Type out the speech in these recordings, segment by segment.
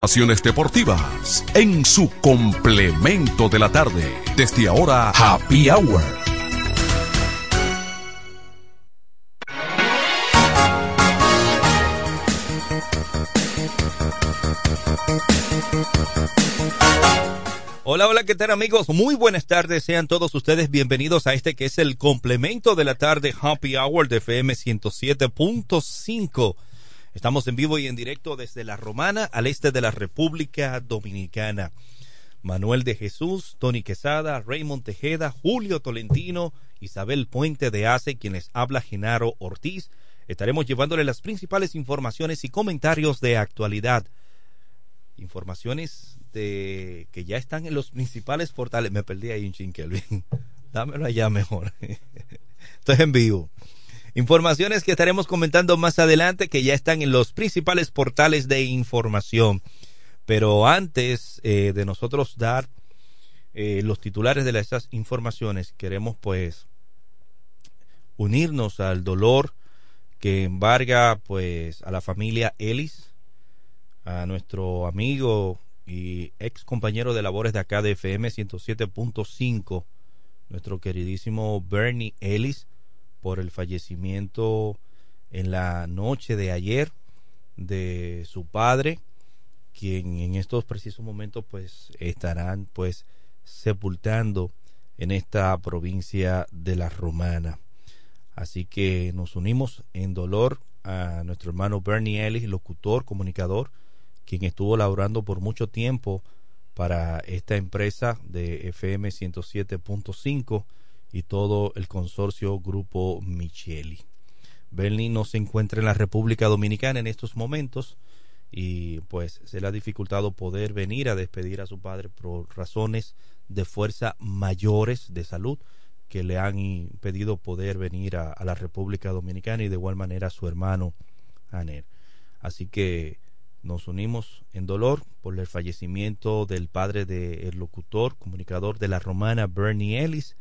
Acciones deportivas en su complemento de la tarde. Desde ahora, Happy Hour. Hola, hola, ¿qué tal amigos? Muy buenas tardes, sean todos ustedes bienvenidos a este que es el complemento de la tarde Happy Hour de FM 107.5 Estamos en vivo y en directo desde La Romana al este de la República Dominicana. Manuel de Jesús, Tony Quesada, Raymond Tejeda, Julio Tolentino, Isabel Puente de Ace, quienes habla Genaro Ortiz. Estaremos llevándole las principales informaciones y comentarios de actualidad. Informaciones de que ya están en los principales portales. Me perdí ahí un chin. Dámelo allá mejor. Estoy en vivo. Informaciones que estaremos comentando más adelante que ya están en los principales portales de información. Pero antes eh, de nosotros dar eh, los titulares de estas informaciones, queremos pues unirnos al dolor que embarga pues a la familia Ellis, a nuestro amigo y ex compañero de labores de acá de FM 107.5, nuestro queridísimo Bernie Ellis, por el fallecimiento en la noche de ayer de su padre, quien en estos precisos momentos pues estarán pues sepultando en esta provincia de la Romana. Así que nos unimos en dolor a nuestro hermano Bernie Ellis, locutor, comunicador, quien estuvo laborando por mucho tiempo para esta empresa de FM 107.5 y todo el consorcio Grupo Micheli. Bernie no se encuentra en la República Dominicana en estos momentos y pues se le ha dificultado poder venir a despedir a su padre por razones de fuerza mayores de salud que le han impedido poder venir a, la República Dominicana y de igual manera a su hermano Aner. Así que nos unimos en dolor por el fallecimiento del padre del locutor, comunicador de la romana Bernie Ellis,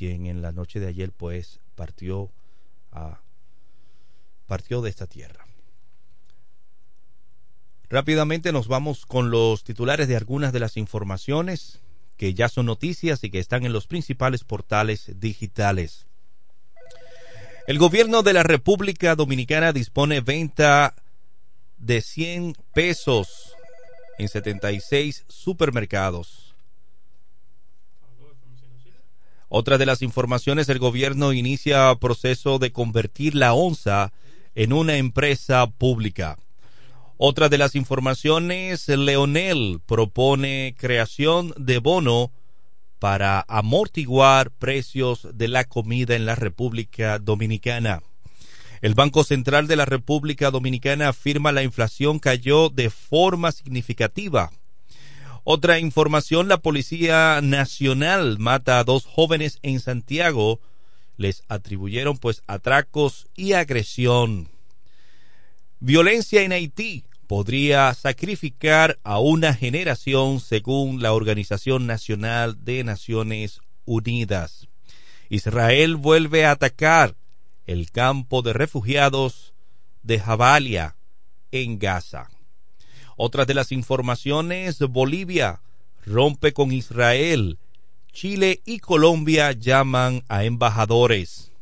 quien en la noche de ayer pues partió a partió de esta tierra. Rápidamente nos vamos con los titulares de algunas de las informaciones que ya son noticias y que están en los principales portales digitales. El gobierno de la República Dominicana dispone venta de 100 pesos en 76 supermercados. Otra de las informaciones, el gobierno inicia proceso de convertir la onza en una empresa pública. Otra de las informaciones, Leonel propone creación de bono para amortiguar precios de la comida en la República Dominicana. El Banco Central de la República Dominicana afirma la inflación cayó de forma significativa otra información, la Policía Nacional mata a dos jóvenes en Santiago. Les atribuyeron pues atracos y agresión. Violencia en Haití podría sacrificar a una generación según la Organización Nacional de Naciones Unidas. Israel vuelve a atacar el campo de refugiados de Jabalia en Gaza. Otras de las informaciones, Bolivia rompe con Israel. Chile y Colombia llaman a embajadores.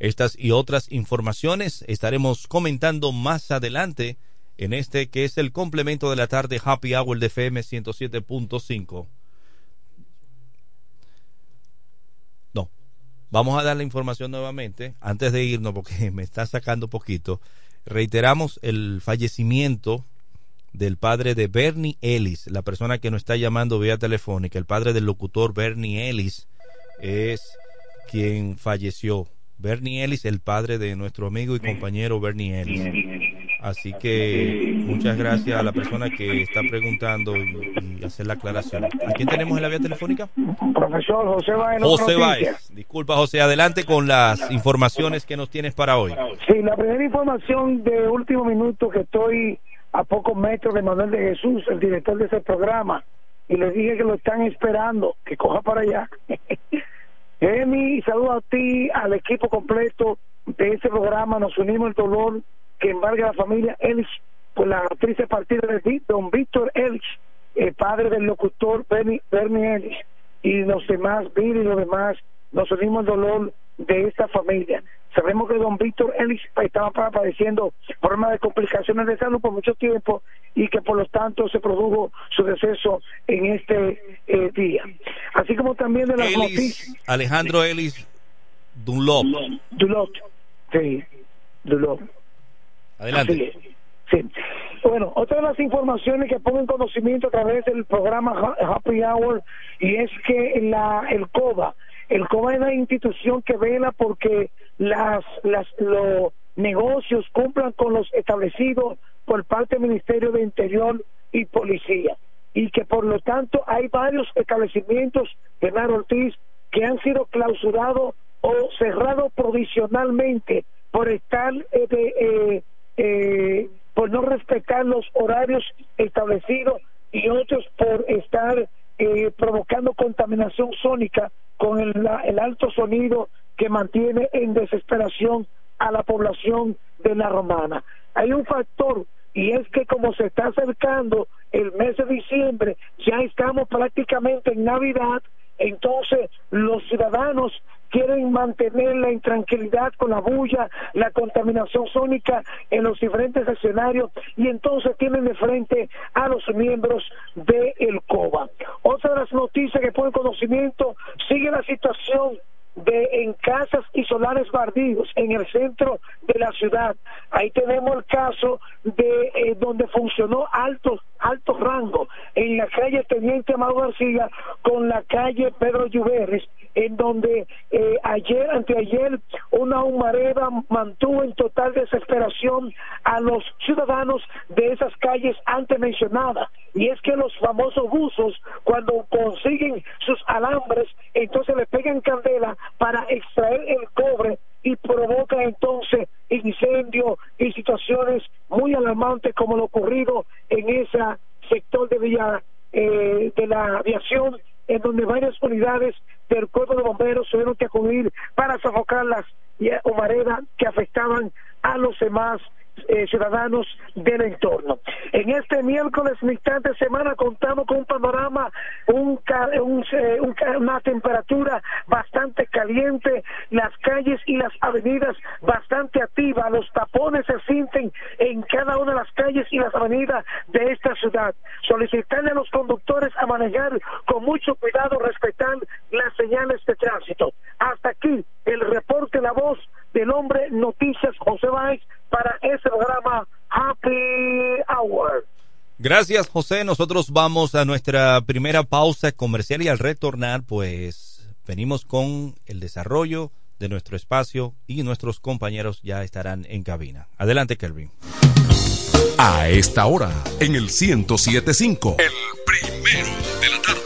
Estas y otras informaciones estaremos comentando más adelante en este que es el complemento de la tarde Happy Hour de FM 107.5. No, vamos a dar la información nuevamente antes de irnos porque me está sacando poquito. Reiteramos el fallecimiento del padre de Bernie Ellis, la persona que nos está llamando vía telefónica, el padre del locutor Bernie Ellis, es quien falleció. Bernie Ellis, el padre de nuestro amigo y compañero Bernie Ellis. Así que muchas gracias a la persona que está preguntando y, hacer la aclaración. ¿A quién tenemos en la vía telefónica? Profesor José Báez. José Báez. Disculpa, José, adelante con las informaciones que nos tienes para hoy. Sí, la primera información de último minuto que estoy a pocos metros de Manuel de Jesús, el director de ese programa, y le dije que lo están esperando, que coja para allá. Emi, saludo a ti, al equipo completo de ese programa, nos unimos el dolor que embarga la familia Ellis por la triste partida de don Víctor Elch, el padre del locutor Bernie, Bernie Elch, y los demás, Bill y los demás, nos unimos al dolor de esta familia. Sabemos que don Víctor Ellis estaba padeciendo problemas de complicaciones de salud por mucho tiempo y que por lo tanto se produjo su deceso en este eh, día. Así como también de las noticias. Alejandro Ellis Dunlop. Dunlop, sí, Dunlop. Adelante. Sí. Bueno, otra de las informaciones que pongo en conocimiento a través del programa Happy Hour y es que la el COBA, el COBA es la institución que vela porque las, las los negocios cumplan con los establecidos por parte del Ministerio de Interior y Policía. Y que por lo tanto hay varios establecimientos, Bernardo Ortiz, que han sido clausurados o cerrados provisionalmente por estar eh, eh, eh, por no respetar los horarios establecidos y otros por estar eh, provocando contaminación sónica con el, el alto sonido que mantiene en desesperación a la población de la romana. Hay un factor y es que como se está acercando el mes de diciembre, ya estamos prácticamente en Navidad, entonces los ciudadanos quieren mantener la intranquilidad con la bulla, la contaminación sónica en los diferentes escenarios y entonces tienen de frente a los miembros el COBA. Otra de las noticias que pone conocimiento sigue la situación de en casas y solares bardíos en el centro de la ciudad. Ahí tenemos el caso de eh, donde funcionó alto alto rango en la calle Teniente Amado García con la calle Pedro Lluveres en donde eh, ayer, anteayer, una humareda mantuvo en total desesperación a los ciudadanos de esas calles antes mencionadas. Y es que los famosos buzos, cuando consiguen sus alambres, entonces le pegan candela para extraer el cobre y provoca entonces incendios y situaciones muy alarmantes como lo ocurrido en ese sector de vía eh, de la aviación en donde varias unidades del cuerpo de bomberos tuvieron que acudir para sofocar las humaredas que afectaban a los demás eh, ciudadanos del entorno. En este miércoles, mitad de semana, contamos con un panorama, un, eh, una temperatura bastante caliente, las calles y las avenidas bastante activas, los tapones se sienten en cada una de las calles y las avenidas de esta ciudad. Solicitarle a los conductores a manejar con mucho cuidado, respetar las señales de tránsito. Hasta aquí el reporte, la voz del hombre Noticias José Báez para ese programa Happy Hour. Gracias José, nosotros vamos a nuestra primera pausa comercial y al retornar pues venimos con el desarrollo de nuestro espacio y nuestros compañeros ya estarán en cabina. Adelante Kelvin. A esta hora, en el 1075, el primero de la tarde.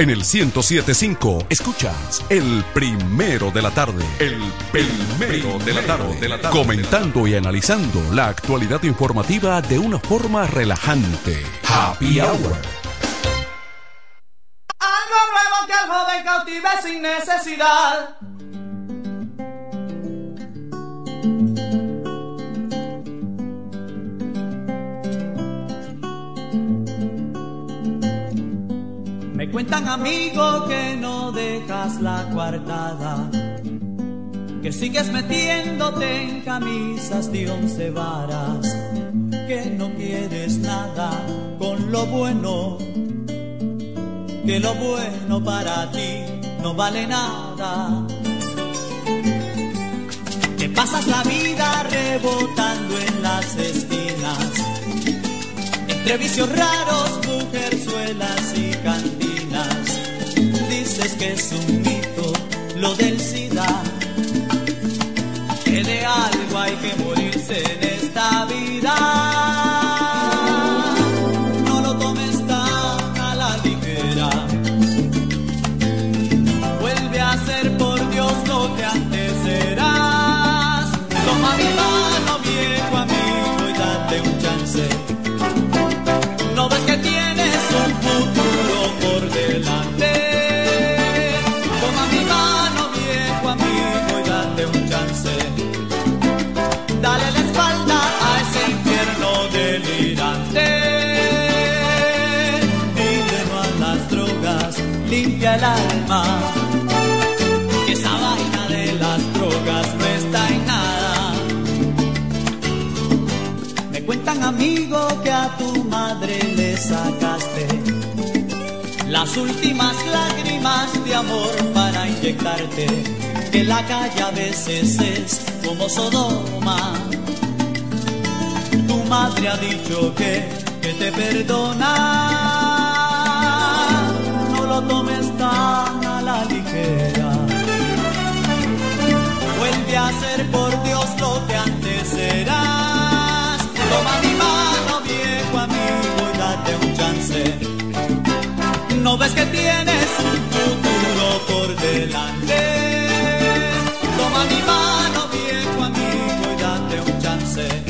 En el 1075 escuchas el primero de la tarde. El primero de la tarde. De la tarde. Comentando y analizando la actualidad informativa de una forma relajante. Happy Hour. Algo nuevo que al joven cautive sin necesidad Cuentan amigos que no dejas la coartada, que sigues metiéndote en camisas de once varas, que no quieres nada con lo bueno, que lo bueno para ti no vale nada. Que pasas la vida rebotando en las esquinas, entre vicios raros, mujerzuelas y cantinas. Que es un mito lo del SIDA, que de algo hay que morirse en esta vida. Alma. Que esa vaina de las drogas no está en nada. Me cuentan amigos que a tu madre le sacaste las últimas lágrimas de amor para inyectarte. Que la calle a veces es como Sodoma. Tu madre ha dicho que, que te perdona. No lo tomes tan ligera. Vuelve a ser por Dios lo que antes eras. Toma mi mano, viejo amigo, y date un chance. No ves que tienes un futuro por delante. Toma mi mano, viejo amigo, y date un chance.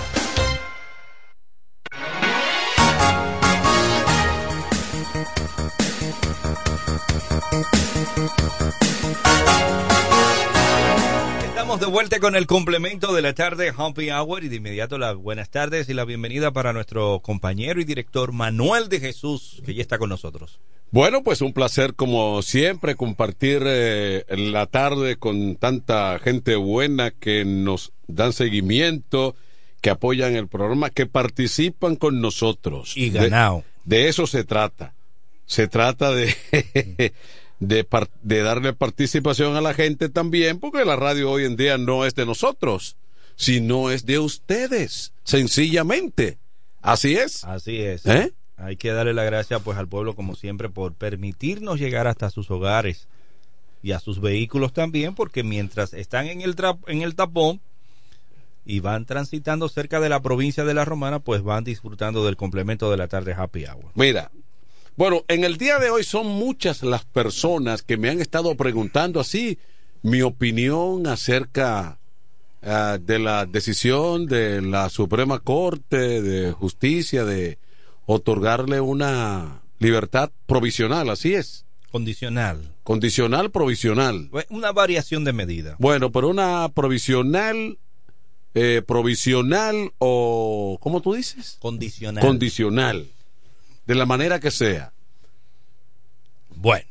De vuelta con el complemento de la tarde Happy Hour y de inmediato las buenas tardes y la bienvenida para nuestro compañero y director Manuel de Jesús, que ya está con nosotros. Bueno, pues un placer como siempre compartir eh, la tarde con tanta gente buena que nos dan seguimiento, que apoyan el programa, que participan con nosotros. Y ganado. De, de eso se trata. Se trata de, de, par- de darle participación a la gente también, porque la radio hoy en día no es de nosotros, sino es de ustedes, sencillamente. Así es. Así es. ¿Eh? Hay que darle la gracia pues al pueblo como siempre por permitirnos llegar hasta sus hogares y a sus vehículos también, porque mientras están en el tra- en el tapón y van transitando cerca de la provincia de La Romana, pues van disfrutando del complemento de la tarde Happy Hour. Mira, bueno, en el día de hoy son muchas las personas que me han estado preguntando así mi opinión acerca ah, de la decisión de la Suprema Corte de Justicia de otorgarle una libertad provisional, así es, Condicional. condicional provisional. Una variación de medida. Bueno, pero una provisional, eh, provisional o, ¿cómo tú dices? Condicional. Condicional. De la manera que sea. Bueno.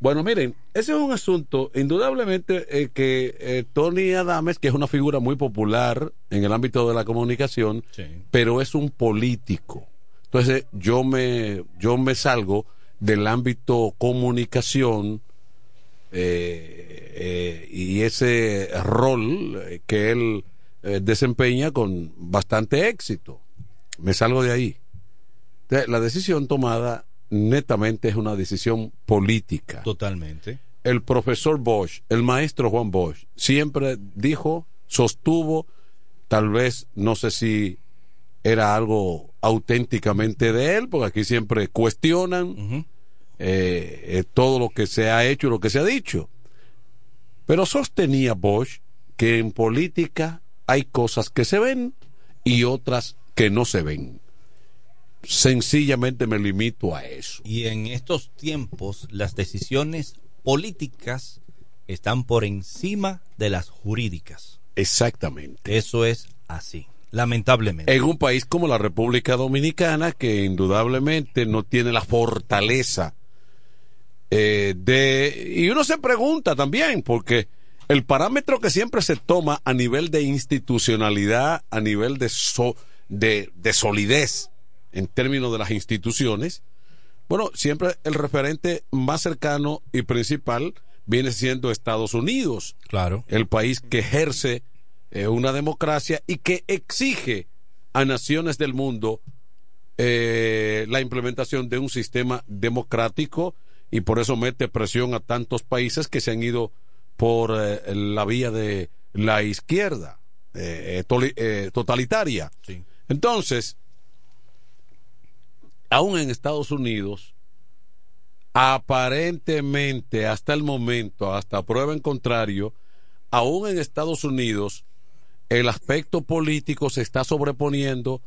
Bueno, miren, ese es un asunto, indudablemente, eh, que eh, Tony Adames, que es una figura muy popular en el ámbito de la comunicación, pero es un político. Entonces, yo me, yo me salgo del ámbito comunicación eh, y ese rol que él desempeña con bastante éxito. Me salgo de ahí. La decisión tomada netamente es una decisión política. Totalmente. El profesor Bosch, el maestro Juan Bosch, siempre dijo, sostuvo, tal vez, no sé si era algo auténticamente de él, porque aquí siempre cuestionan eh, eh, todo lo que se ha hecho y lo que se ha dicho. Pero sostenía Bosch que en política hay cosas que se ven y otras que no se ven. Sencillamente me limito a eso. Y en estos tiempos las decisiones políticas están por encima de las jurídicas. Exactamente. Eso es así, lamentablemente. En un país como la República Dominicana, que indudablemente no tiene la fortaleza eh, de... Y uno se pregunta también, porque el parámetro que siempre se toma a nivel de institucionalidad, a nivel de, so- de, de solidez en términos de las instituciones, bueno, siempre el referente más cercano y principal viene siendo Estados Unidos. Claro. El país que ejerce eh, una democracia y que exige a naciones del mundo eh, la implementación de un sistema democrático y por eso mete presión a tantos países que se han ido por eh, la vía de la izquierda eh, totalitaria. Entonces, aún en Estados Unidos, aparentemente hasta el momento, hasta prueba en contrario, aún en Estados Unidos, el aspecto político se está sobreponiendo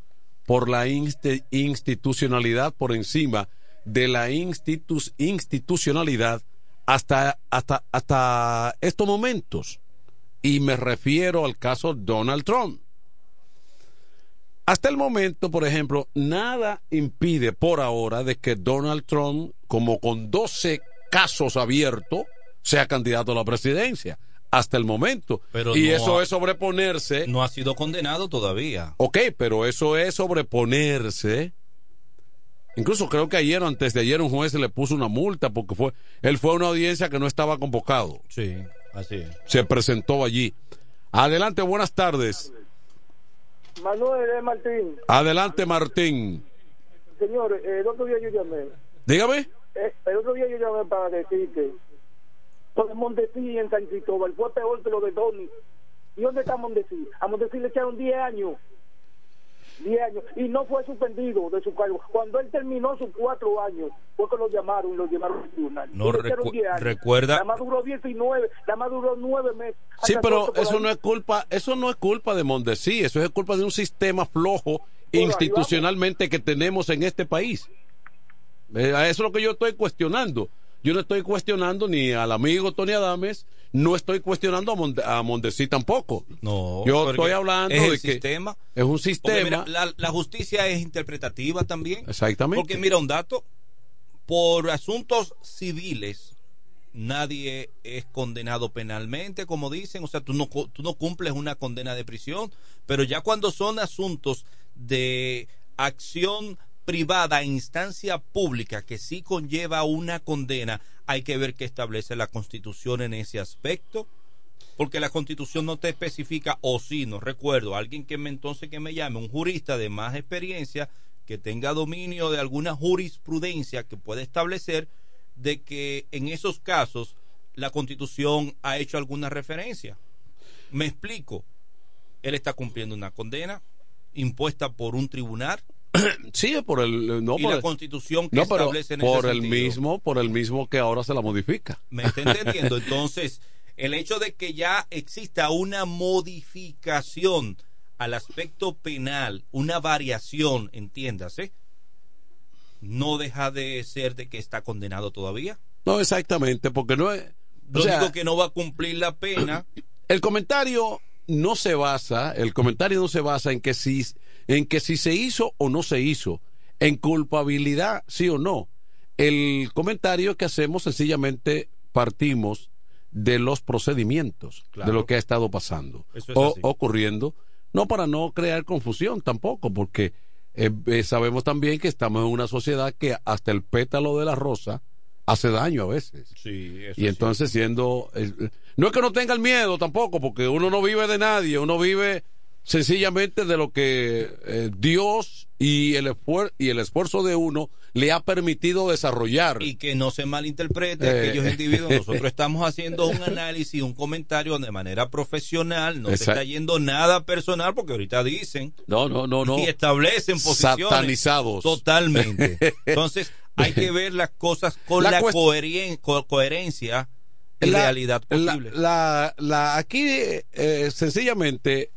por la institucionalidad por encima de la institu- institucionalidad hasta, hasta, hasta estos momentos. Y me refiero al caso Donald Trump. Hasta el momento, por ejemplo, nada impide por ahora de que Donald Trump, como con 12 casos abiertos, sea candidato a la presidencia. Hasta el momento. Pero y no eso ha- es sobreponerse. No ha sido condenado todavía. Ok, pero eso es sobreponerse. Incluso creo que ayer o antes de ayer un juez le puso una multa porque fue él fue a una audiencia que no estaba convocado. Sí, así es. Se presentó allí. Adelante, buenas tardes. Manuel eh, Martín, Adelante, Martín. señor, el otro día yo llamé. Dígame. Eh, el otro día yo llamé para decir que lo de Montesí en San Cristóbal fue peor que lo de Tony. ¿Y dónde está Montesí? A Montesí le echaron 10 años. 10 años. Y no fue suspendido de su cargo. Cuando él terminó sus cuatro años, fue que lo llamaron y lo llevaron al tribunal. No recu- 10 años. recuerda- La más duró 19, la más duró 9 meses. Sí, pero eso no es culpa, eso no es culpa de Mondesí, eso es culpa de un sistema flojo institucionalmente que tenemos en este país. Eh, Eso es lo que yo estoy cuestionando. Yo no estoy cuestionando ni al amigo Tony Adames, no estoy cuestionando a, Monde, a Mondesi tampoco. No, yo estoy hablando es de que sistema. es un sistema. mira, la, la justicia es interpretativa también. Exactamente. Porque mira un dato, por asuntos civiles nadie es condenado penalmente, como dicen, o sea, tú no, tú no cumples una condena de prisión, pero ya cuando son asuntos de acción privada instancia pública que sí conlleva una condena, hay que ver qué establece la Constitución en ese aspecto porque la constitución no te especifica o sí, no recuerdo, alguien que me entonces que me llame, un jurista de más experiencia, que tenga dominio de alguna jurisprudencia que pueda establecer de que en esos casos la constitución ha hecho alguna referencia. Me explico, él está cumpliendo una condena impuesta por un tribunal sí, por el no y por la el- constitución que no, pero establece en por ese el sentido. mismo, por el mismo que ahora se la modifica. ¿Me está entendiendo? Entonces, el hecho de que ya exista una modificación al aspecto penal, una variación, entiéndase, no deja de ser de que está condenado todavía. No exactamente, porque no es Lo sea, único que no va a cumplir la pena. el comentario no se basa, el comentario no se basa en que si en que si se hizo o no se hizo, en culpabilidad sí o no. El comentario que hacemos sencillamente partimos de los procedimientos, Claro. de lo que ha estado pasando es o así. ocurriendo, no para no crear confusión tampoco, porque eh, eh, sabemos también que estamos en una sociedad que hasta el pétalo de la rosa hace daño a veces. Sí, eso Y es entonces siendo... eh, no es que no tenga el miedo tampoco, porque uno no vive de nadie, uno vive sencillamente de lo que eh, Dios y el, esfuer- y el esfuerzo de uno le ha permitido desarrollar. Y que no se malinterprete Eh, aquellos individuos. Nosotros estamos haciendo un análisis, un comentario de manera profesional. No se está yendo nada personal porque ahorita dicen No, no, no, no. y establecen posiciones Satanizados. totalmente. Entonces hay que ver las cosas con La la, co- coherencia y La- realidad posible. La, la- aquí, eh, sencillamente,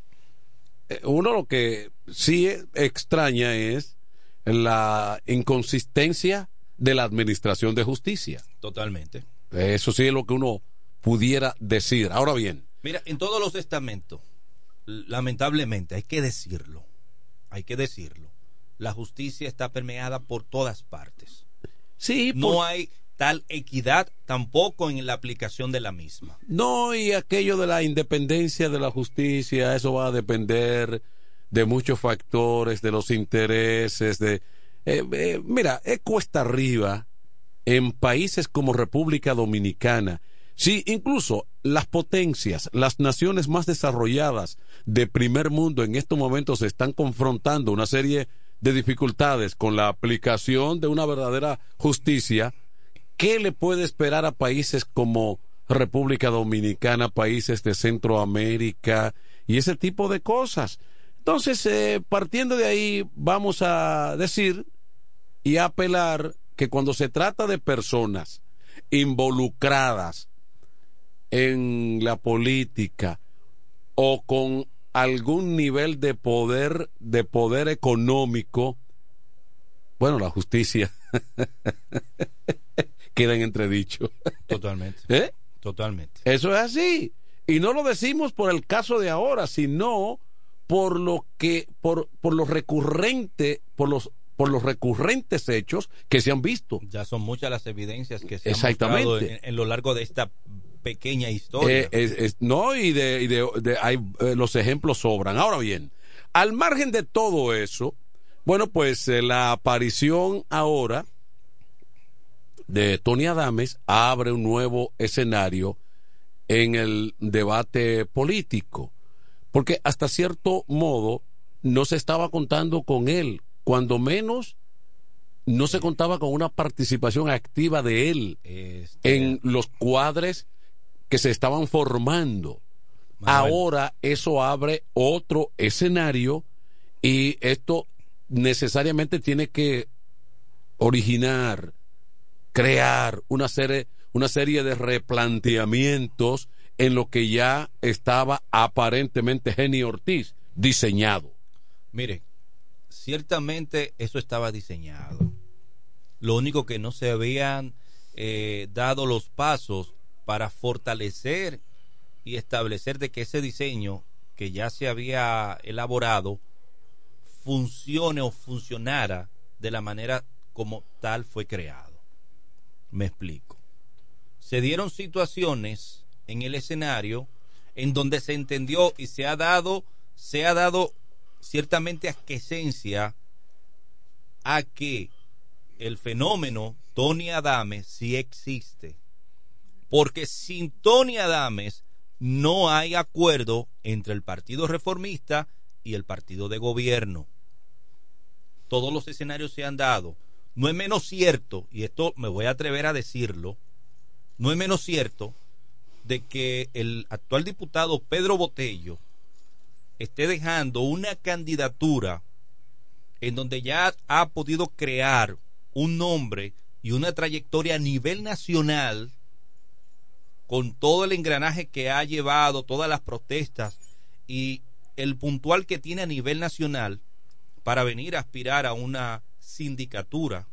uno lo que sí extraña es la inconsistencia de la administración de justicia. Totalmente. Eso sí es lo que uno pudiera decir. Ahora bien, Mira, en todos los estamentos, lamentablemente, hay que decirlo, hay que decirlo, la justicia está permeada por todas partes. sí, No por- hay tal equidad tampoco en la aplicación de la misma. no, y aquello de la independencia de la justicia, eso va a depender de muchos factores, de los intereses, de... eh, eh, mira, es cuesta arriba en países como República Dominicana. Sí, incluso las potencias, las naciones más desarrolladas de primer mundo en estos momentos están confrontando una serie de dificultades con la aplicación de una verdadera justicia. ¿Qué le puede esperar a países como República Dominicana, países de Centroamérica y ese tipo de cosas? Entonces, eh, partiendo de ahí, vamos a decir y apelar que cuando se trata de personas involucradas en la política o con algún nivel de poder de poder económico bueno la justicia queda en entredicho Totalmente. ¿Eh? Totalmente. eso es así y no lo decimos por el caso de ahora sino por lo que por por lo recurrente por los por los recurrentes hechos que se han visto Ya son muchas las evidencias que se han Exactamente. mostrado en, en lo largo de esta pequeña historia. Eh, es- es- no, y de, y de- de- hay, eh, los ejemplos sobran. Ahora bien, al margen de todo eso, bueno, pues eh, la aparición ahora de Tony Adames abre un nuevo escenario en el debate político, porque hasta cierto modo no se estaba contando con él, cuando menos no se contaba con una participación activa de él Este, en los cuadres que se estaban formando. Manuel. Ahora eso abre otro escenario y esto necesariamente tiene que originar, crear una serie, una serie de replanteamientos en lo que ya estaba aparentemente Jenny Ortiz diseñado. Mire, ciertamente eso estaba diseñado. Lo único que no se habían eh, dado los pasos para fortalecer y establecer de que ese diseño que ya se había elaborado funcione o funcionara de la manera como tal fue creado. Me explico. Se dieron situaciones en el escenario en donde se entendió y se ha dado, se ha dado ciertamente aquiescencia a que el fenómeno Tony Adames sí existe. Porque sin Tony Adames no hay acuerdo entre el Partido Reformista y el Partido de Gobierno. Todos los escenarios se han dado. No es menos cierto, y esto me voy a atrever a decirlo, no es menos cierto de que el actual diputado Pedro Botello esté dejando una candidatura en donde ya ha podido crear un nombre y una trayectoria a nivel nacional con todo el engranaje que ha llevado, todas las protestas y el puntual que tiene a nivel nacional para venir a aspirar a una sindicatura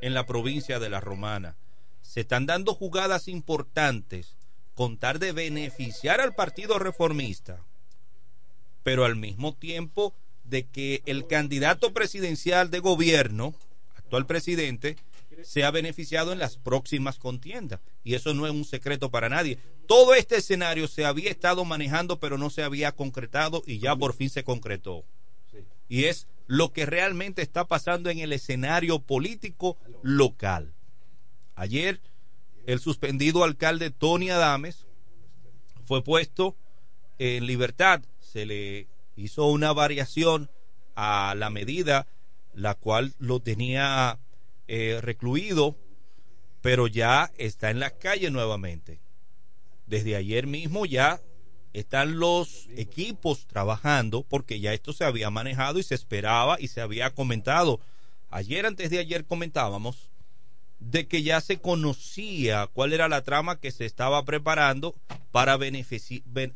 en la provincia de La Romana. Se están dando jugadas importantes con tal de beneficiar al Partido Reformista, pero al mismo tiempo de que el candidato presidencial de gobierno, actual presidente, se ha beneficiado en las próximas contiendas. Y eso no es un secreto para nadie. Todo este escenario se había estado manejando, pero no se había concretado y ya por fin se concretó. Y es lo que realmente está pasando en el escenario político local. Ayer, el suspendido alcalde Tony Adames fue puesto en libertad. Se le hizo una variación a la medida la cual lo tenía eh, recluido, pero ya está en las calles nuevamente. Desde ayer mismo ya están los equipos trabajando porque ya esto se había manejado y se esperaba y se había comentado. Ayer, antes de ayer, comentábamos de que ya se conocía cuál era la trama que se estaba preparando para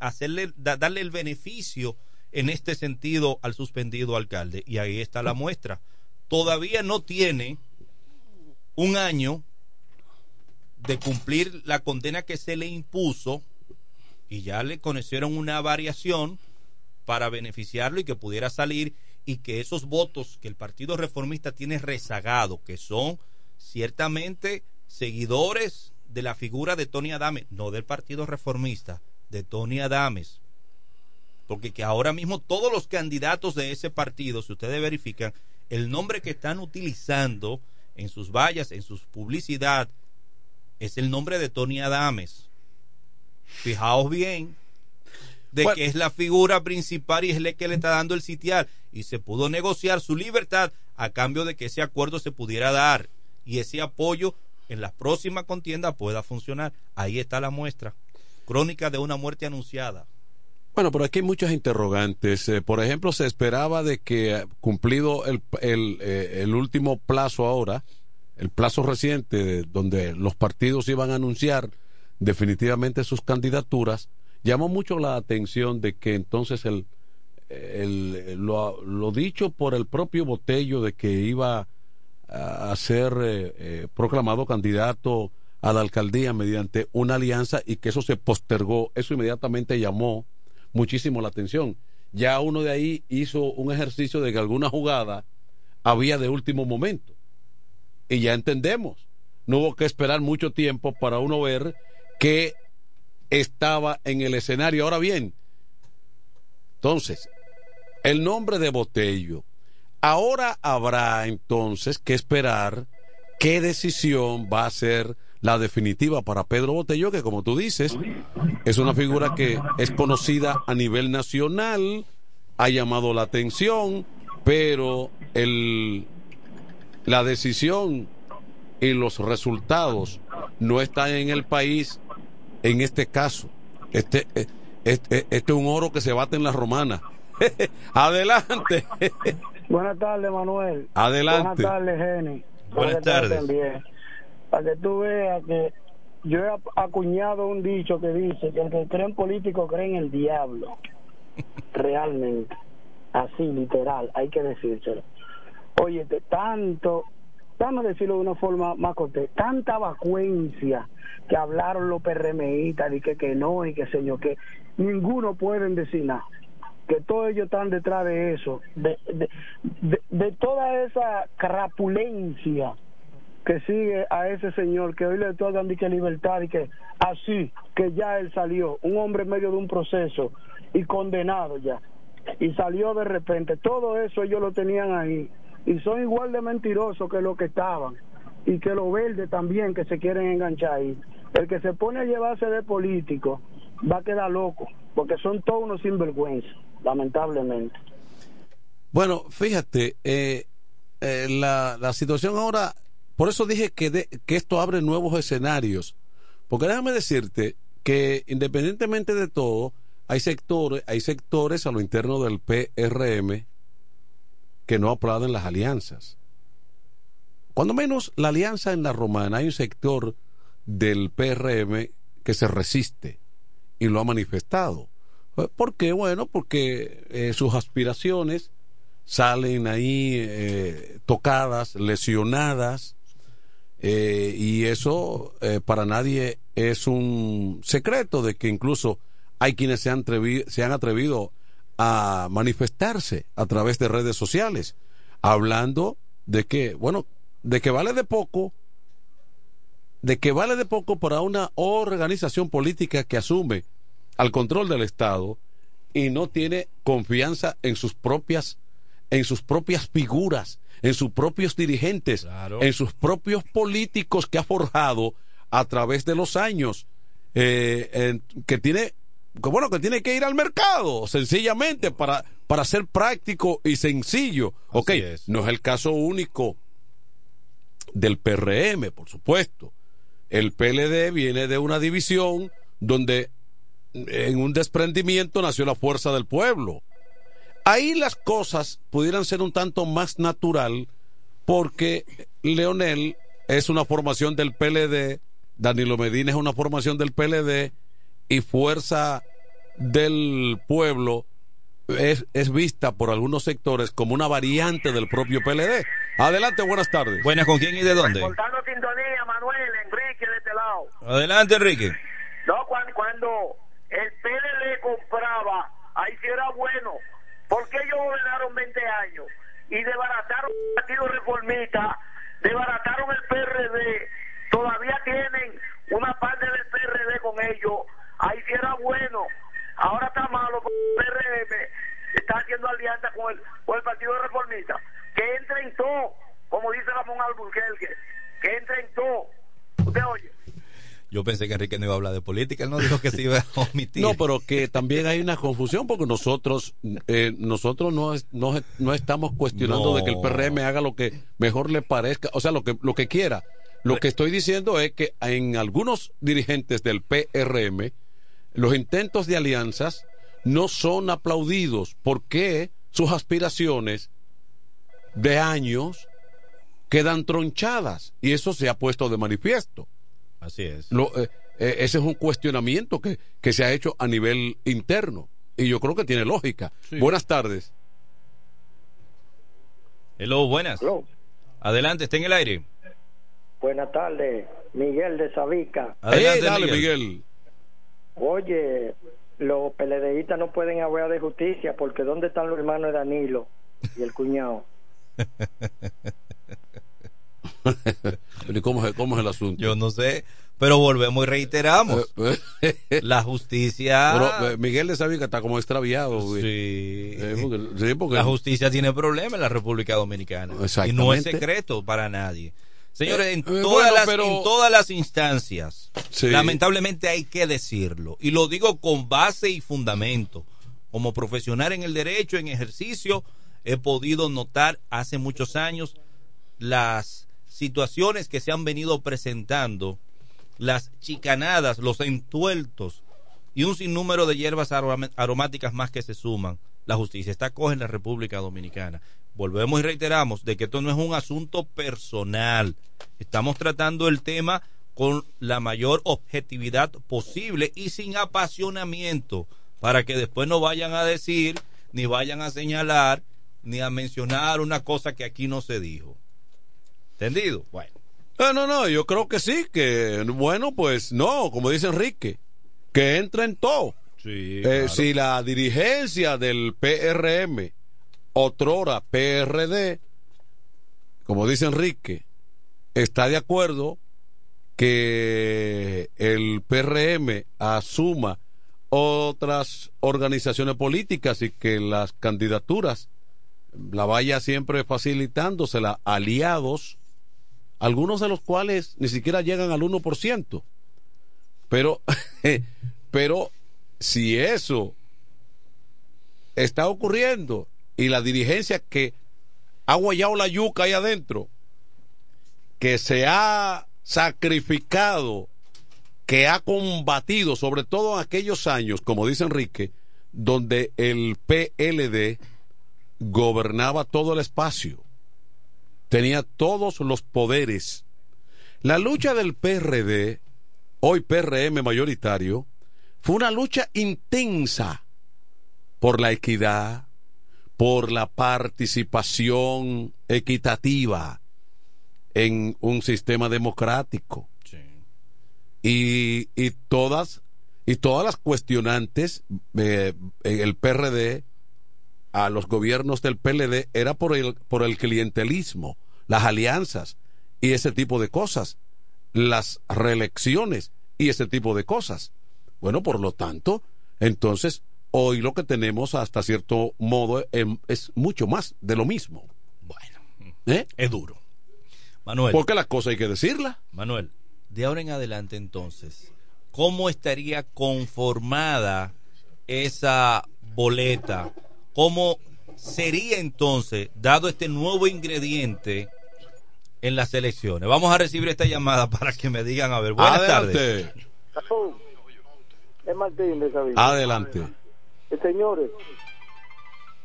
hacerle, darle el beneficio en este sentido al suspendido alcalde. Y ahí está la muestra. Todavía no tiene un año de cumplir la condena que se le impuso y ya le conocieron una variación para beneficiarlo y que pudiera salir y que esos votos que el Partido Reformista tiene rezagado, que son ciertamente seguidores de la figura de Tony Adames, no del Partido Reformista, de Tony Adames, porque que ahora mismo todos los candidatos de ese partido, si ustedes verifican, el nombre que están utilizando en sus vallas, en su publicidad, es el nombre de Tony Adames. Fijaos bien de que es la figura principal y es el que le está dando el sitial. Y se pudo negociar su libertad a cambio de que ese acuerdo se pudiera dar y ese apoyo en la próxima contienda pueda funcionar. Ahí está la muestra. Crónica de una muerte anunciada. Bueno, pero aquí hay muchas interrogantes. Eh, por ejemplo, se esperaba de que eh, cumplido el, el, eh, el último plazo ahora, el plazo reciente donde los partidos iban a anunciar definitivamente sus candidaturas, llamó mucho la atención de que entonces el, el lo, lo, dicho por el propio Botello de que iba a ser proclamado candidato a la alcaldía mediante una alianza y que eso se postergó, eso inmediatamente llamó muchísimo la atención. Ya uno de ahí hizo un ejercicio de que alguna jugada había de último momento. Y ya entendemos. No hubo que esperar mucho tiempo para uno ver que estaba en el escenario. Ahora bien, entonces, el nombre de Botello. Ahora habrá entonces que esperar qué decisión va a ser la definitiva para Pedro Botello, que como tú dices, es una figura que es conocida a nivel nacional, ha llamado la atención, pero el, la decisión y los resultados no están en el país en este caso. Este, este, este, es un oro que se bate en la romana. Adelante. Buenas tardes, Manuel. Adelante. Buenas tardes, Jenny. Buenas, tardes para que tú veas que yo he acuñado un dicho que dice que el que cree en político cree en el diablo. Realmente. Así, literal, hay que decírselo. Oye, de tanto Déjame decirlo de una forma más cortés. Tanta vacuencia que hablaron los PRMistas y que, que no y que señor que ninguno pueden decir nada. Que todos ellos están detrás de eso, de, de, de, toda esa crapulencia que sigue a ese señor que hoy le tocan que libertad y que así, que ya él salió, un hombre en medio de un proceso y condenado ya, y salió de repente, todo eso ellos lo tenían ahí y son igual de mentirosos que los que estaban y que los verdes también que se quieren enganchar ahí. El que se pone a llevarse de político va a quedar loco, porque son todos unos sinvergüenza, lamentablemente. Bueno, fíjate, eh, eh, la, la situación ahora, por eso dije que, de- que esto abre nuevos escenarios, porque déjame decirte que independientemente de todo, hay sectores, hay sectores a lo interno del PRM que no aplauden las alianzas. Cuando menos la alianza en la romana, hay un sector del PRM que se resiste y lo ha manifestado. ¿Por qué? Bueno, porque eh, sus aspiraciones salen ahí eh, tocadas, lesionadas, eh, y eso eh, para nadie es un secreto de que incluso hay quienes se han, se han atrevido a manifestarse a través de redes sociales, hablando de que, bueno, de que vale de poco, de que vale de poco para una organización política que asume al control del Estado y no tiene confianza en sus propias en sus propias figuras, en sus propios dirigentes, en sus propios políticos que ha forjado a través de los años, eh, que tiene que bueno que tiene que ir al mercado sencillamente para para ser práctico y sencillo. ok, no es el caso único del PRM, por supuesto. El PLD viene de una división donde en un desprendimiento nació la fuerza del pueblo. Ahí las cosas pudieran ser un tanto más natural porque Leonel es una formación del PLD, Danilo Medina es una formación del PLD y Fuerza del Pueblo es, es vista por algunos sectores como una variante del propio PLD. Adelante, buenas tardes. Buenas, ¿con quién y de dónde? Cortando sintonía, Manuel, Enrique de este lado. Adelante, Enrique. No, cuando, cuando el PLD compraba, ahí sí era bueno. porque ellos gobernaron 20 años y desbarataron el Partido Reformista, desbarataron el PRD, todavía tienen una parte del PRD con ellos, ahí sí era bueno. Ahora está malo porque el PRM está haciendo alianza con el, con el Partido Reformista. Que entre en todo, como dice Ramón Alburquerque, que entre en todo. Usted oye. Yo pensé que Enrique no iba a hablar de política, él no dijo que se iba a omitir. No, pero que también hay una confusión porque nosotros eh, nosotros no, es- no, no estamos cuestionando No. de que el PRM haga lo que mejor le parezca, o sea, lo que lo que quiera. Lo que estoy diciendo es que en algunos dirigentes del PRM los intentos de alianzas no son aplaudidos porque sus aspiraciones de años quedan tronchadas y eso se ha puesto de manifiesto. Así es. Lo, eh, eh, ese es un cuestionamiento que, que se ha hecho a nivel interno y yo creo que tiene lógica. Buenas tardes. Hello, buenas. Adelante, está en el aire. Buenas tardes, Miguel de Sabica. Adelante, Eh, dale, Miguel. Miguel. Oye, los PLDistas no pueden hablar de justicia porque ¿dónde están los hermanos de Danilo y el cuñado? Pero ¿y ¿Cómo es, ¿Cómo es el asunto? Yo no sé, pero volvemos y reiteramos. La justicia. Pero, eh, Miguel de Sabica está como extraviado. güey. Sí. Eh, porque- sí, porque- La justicia tiene problemas en la República Dominicana. Y no es secreto para nadie. Señores, en, Eh, todas, bueno, las, pero- en todas las instancias, Sí. lamentablemente hay que decirlo. Y lo digo con base y fundamento. Como profesional en el derecho, en ejercicio, he podido notar hace muchos años las situaciones que se han venido presentando, las chicanadas, los entuertos y un sinnúmero de hierbas aromáticas más que se suman. La justicia está coja en la República Dominicana. Volvemos y reiteramos de que esto no es un asunto personal. Estamos tratando el tema con la mayor objetividad posible y sin apasionamiento para que después no vayan a decir, ni vayan a señalar, ni a mencionar una cosa que aquí no se dijo. ¿Entendido? Bueno. No, no, no, yo creo que sí, que bueno, pues no, como dice Enrique, que entra en todo. Sí, Eh. Si la dirigencia del PRM, otrora PRD, como dice Enrique, está de acuerdo que el PRM asuma otras organizaciones políticas y que las candidaturas la vaya siempre facilitándosela aliados, algunos de los cuales ni siquiera llegan al 1%. Pero, pero si eso está ocurriendo y la dirigencia que ha guayado la yuca ahí adentro, que se ha sacrificado, que ha combatido, sobre todo en aquellos años, como dice Enrique, donde el PLD gobernaba todo el espacio, tenía todos los poderes. La lucha del PRD, hoy PRM mayoritario, fue una lucha intensa por la equidad, por la participación equitativa en un sistema democrático. Y, y todas y todas las cuestionantes eh, en el PRD a los gobiernos del PLD era por el por el clientelismo, las alianzas y ese tipo de cosas, las reelecciones y ese tipo de cosas. Bueno, por lo tanto, entonces hoy lo que tenemos hasta cierto modo em, es mucho más de lo mismo. Bueno, ¿Eh? es duro. Manuel. Porque las cosas hay que decirlas. Manuel, de ahora en adelante entonces, ¿cómo estaría conformada esa boleta? ¿Cómo sería entonces, dado este nuevo ingrediente en las elecciones? Vamos a recibir esta llamada para que me digan, a ver, buenas Adelante. tardes. Es Martín de Sevilla. Adelante. Eh, Señores,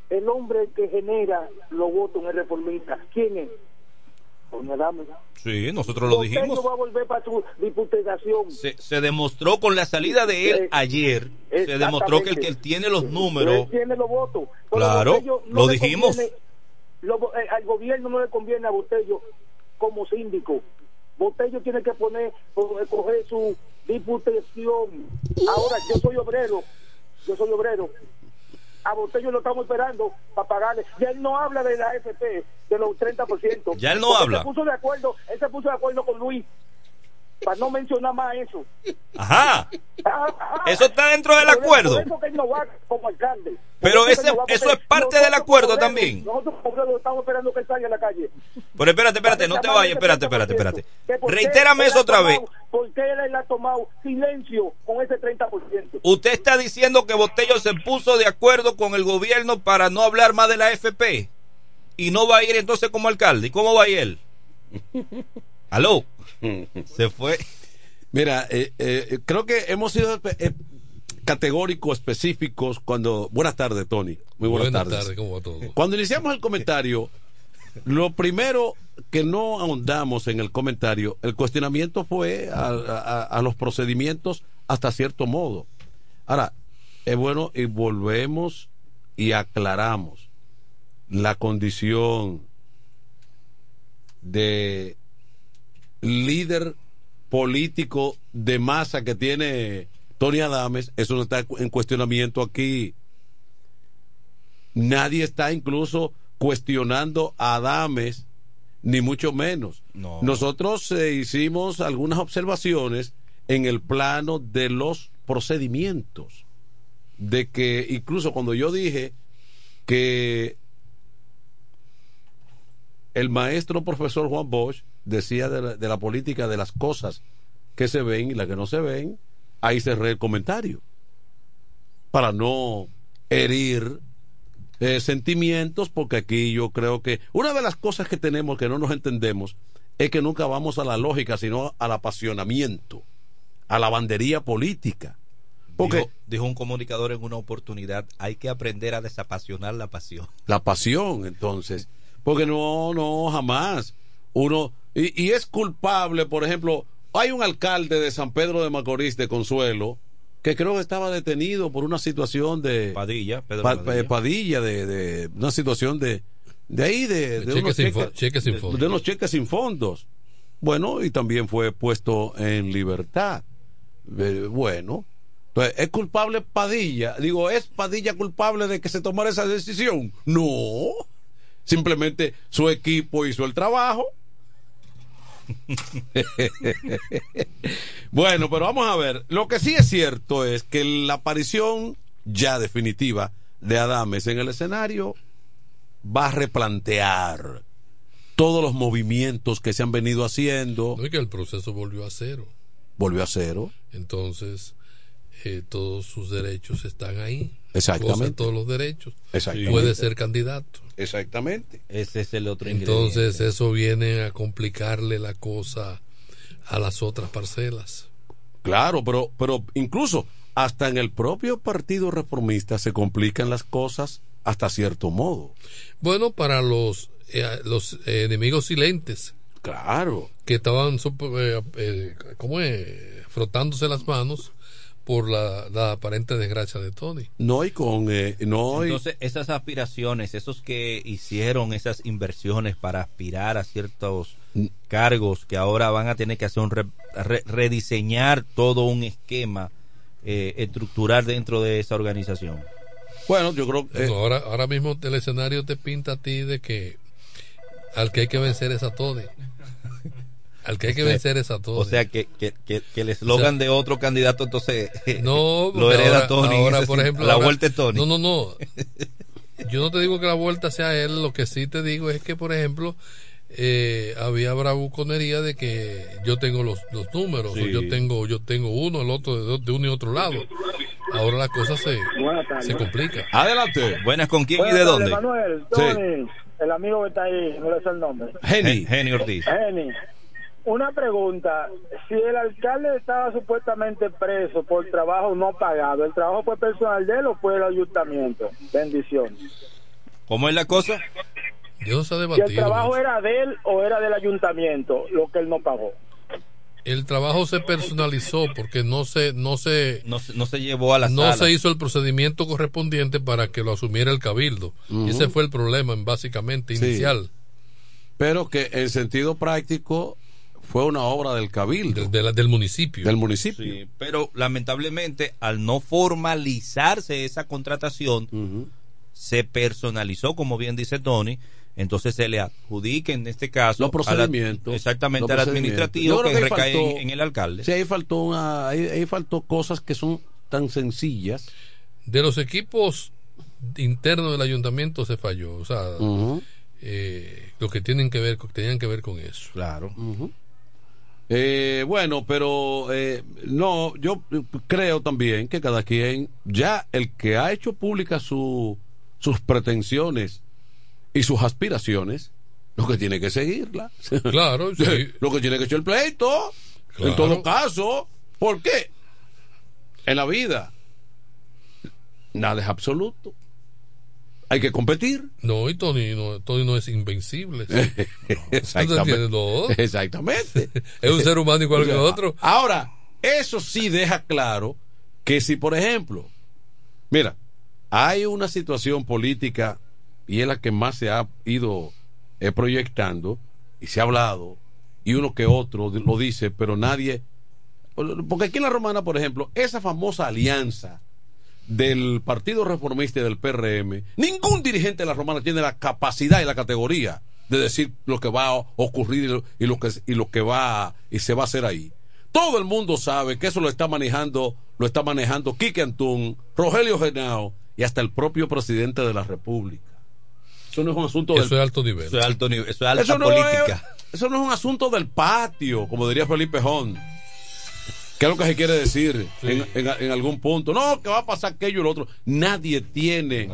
el hombre que genera los votos en el reformista, ¿quién es? Doña Dame. Sí, nosotros lo Usted dijimos. no va a volver para su diputación. Se, se demostró con la salida de él ayer, se demostró que el que tiene los números, Él tiene los votos. Pero Claro, lo dijimos. conviene- lo- eh, al gobierno no le conviene a Botello como síndico. Botello tiene que poner, coger su diputación. Ahora, yo soy obrero, yo soy obrero. A Botello lo estamos esperando para pagarle. Ya él no habla de la AFP, de los 30%. Ya él no Porque habla. Se puso de acuerdo, él se puso de acuerdo con Luis para no mencionar más eso. ajá, Ah, eso está dentro del acuerdo. por eso que él no va como alcalde. Por Pero ese- eso es parte del acuerdo también. Nosotros estamos esperando que salga a la calle. Pero espérate, espérate, no te vayas, espérate, espérate, espérate. Reitérame eso otra vez. ¿Por qué él ha tomado silencio con ese 30%? Usted está diciendo que Botello se puso de acuerdo con el gobierno para no hablar más de la FP y no va a ir entonces como alcalde. ¿Y cómo va a ir él? ¿Aló? Se fue. Mira, eh, eh, creo que hemos sido eh, categóricos, específicos cuando... Buenas tardes, Tony. Muy buenas, Buenas tardes. tardes, ¿cómo va todo? Cuando iniciamos el comentario, lo primero que no ahondamos en el comentario, el cuestionamiento fue a, a- a los procedimientos hasta cierto modo. Ahora, es bueno y volvemos y aclaramos la condición de líder político de masa que tiene Tony Adames, eso no está en cuestionamiento aquí. Nadie está incluso cuestionando a Adames, ni mucho menos. No. Nosotros eh, hicimos algunas observaciones en el plano de los procedimientos. De que incluso cuando yo dije que el maestro profesor Juan Bosch decía de la, de la política de las cosas que se ven y las que no se ven, ahí cerré el comentario. Para no herir eh, sentimientos, porque aquí yo creo que una de las cosas que tenemos que no nos entendemos es que nunca vamos a la lógica, sino al apasionamiento, a la bandería política. Porque Dijo, dijo un comunicador en una oportunidad, hay que aprender a desapasionar la pasión. la pasión, entonces. Porque no, no, jamás. Uno, y, y es culpable, por ejemplo, hay un alcalde de San Pedro de Macorís, de Consuelo, que creo que estaba detenido por una situación de... Padilla, Pedro Pa- Padilla. Padilla, de, de una situación de, de ahí de, de cheques unos sin sin fondos. de unos cheques sin fondos. Bueno, y también fue puesto en libertad. Eh, bueno, entonces, ¿es culpable Padilla? Digo, ¿es Padilla culpable de que se tomara esa decisión? No. Simplemente su equipo hizo el trabajo. bueno, pero vamos a ver. Lo que sí es cierto es que la aparición ya definitiva de Adames en el escenario va a replantear todos los movimientos que se han venido haciendo. No es que el proceso volvió a cero. Volvió a cero. Entonces, eh, todos sus derechos están ahí. Exactamente. Todos los derechos. Exactamente. Puede ser candidato. Exactamente. Ese es el otro Entonces, eso viene a complicarle la cosa a las otras parcelas. Claro, pero, pero incluso hasta en el propio Partido Reformista se complican las cosas hasta cierto modo. Bueno, para los, eh, los eh, enemigos silentes. Claro. Que estaban, eh, eh, ¿cómo es? Frotándose las manos por la, la aparente desgracia de Tony. No y con eh, no Entonces, esas aspiraciones, esos que hicieron esas inversiones para aspirar a ciertos cargos que ahora van a tener que hacer un re- re- rediseñar todo un esquema eh, estructural dentro de esa organización. Bueno, yo creo que... ahora, ahora mismo el escenario te pinta a ti de que al que hay que vencer es a Tony. Al que hay que vencer es a Tony. O sea, que, que, que, que el eslogan O sea, de otro candidato, entonces, No, lo hereda ahora, Tony. ahora, ese por ejemplo, la ahora- vuelta es Tony. No, no, no. Yo no te digo que la vuelta sea él, lo que sí te digo es que, por ejemplo, eh, había bravuconería de que yo tengo los, los números, Sí. o yo tengo yo tengo uno, el otro de, de uno y otro lado. Ahora la cosa se, se complica. Adelante. Buenas, ¿con quién Buenas y de tardes, dónde? Manuel, Tony, el amigo que está ahí, no le sé el nombre. Geni. Geni Ortiz. Geni, una pregunta. Si el alcalde estaba supuestamente preso por trabajo no pagado, ¿el trabajo fue personal de él o fue el ayuntamiento? Bendiciones. ¿Cómo es la cosa? Se ha Si el debatido. trabajo era de él o era del ayuntamiento, lo que él no pagó. El trabajo se personalizó porque no se no se no, se- no se llevó a la no sala. se hizo el procedimiento correspondiente para que lo asumiera el cabildo. Ujú. Ese fue el problema básicamente Sí. inicial. pero que en sentido práctico fue una obra del cabildo. Del municipio. Del municipio. Sí, pero lamentablemente al no formalizarse esa contratación se personalizó como bien dice Tony entonces se le adjudica en este caso los a la- procedimientos exactamente los al administrativo que, recae faltó- en, en el alcalde. Sí, ahí faltó una, ahí, ahí faltó cosas que son tan sencillas. De los equipos internos del ayuntamiento se falló, o sea, Ujú. eh, lo que tienen que ver tenían que ver con eso. Claro. Eh, bueno, pero eh, no, yo creo también que cada quien, ya el que ha hecho públicas su, sus pretensiones y sus aspiraciones, lo que tiene que seguirla. Claro, sí. lo que tiene que ser el pleito. En Claro. todo caso, ¿por qué? En la vida, nada es absoluto. Hay que competir. No, y Tony no, Tony no es invencible. Exactamente. No. Exactamente. Es un ser humano igual O sea, que otro. Ahora, eso sí deja claro que si, por ejemplo, mira, hay una situación política y es la que más se ha ido eh, proyectando y se ha hablado y uno que otro lo dice, pero nadie, porque aquí en la Romana, por ejemplo, esa famosa alianza del Partido Reformista y del PRM, ningún dirigente de la Romana tiene la capacidad y la categoría de decir lo que va a ocurrir y lo, que y lo que va y se va a hacer ahí. Todo el mundo sabe que eso lo está manejando, lo está manejando Quique Antún, Rogelio Genao y hasta el propio presidente de la República. Eso no es un asunto Eso del es alto nivel. eso es alto nivel eso es alta eso no política es- eso no es un asunto del patio, como diría Felipe Jón. ¿Qué es lo que se quiere decir en, en- en algún punto? No, que va a pasar aquello y lo otro. Nadie tiene,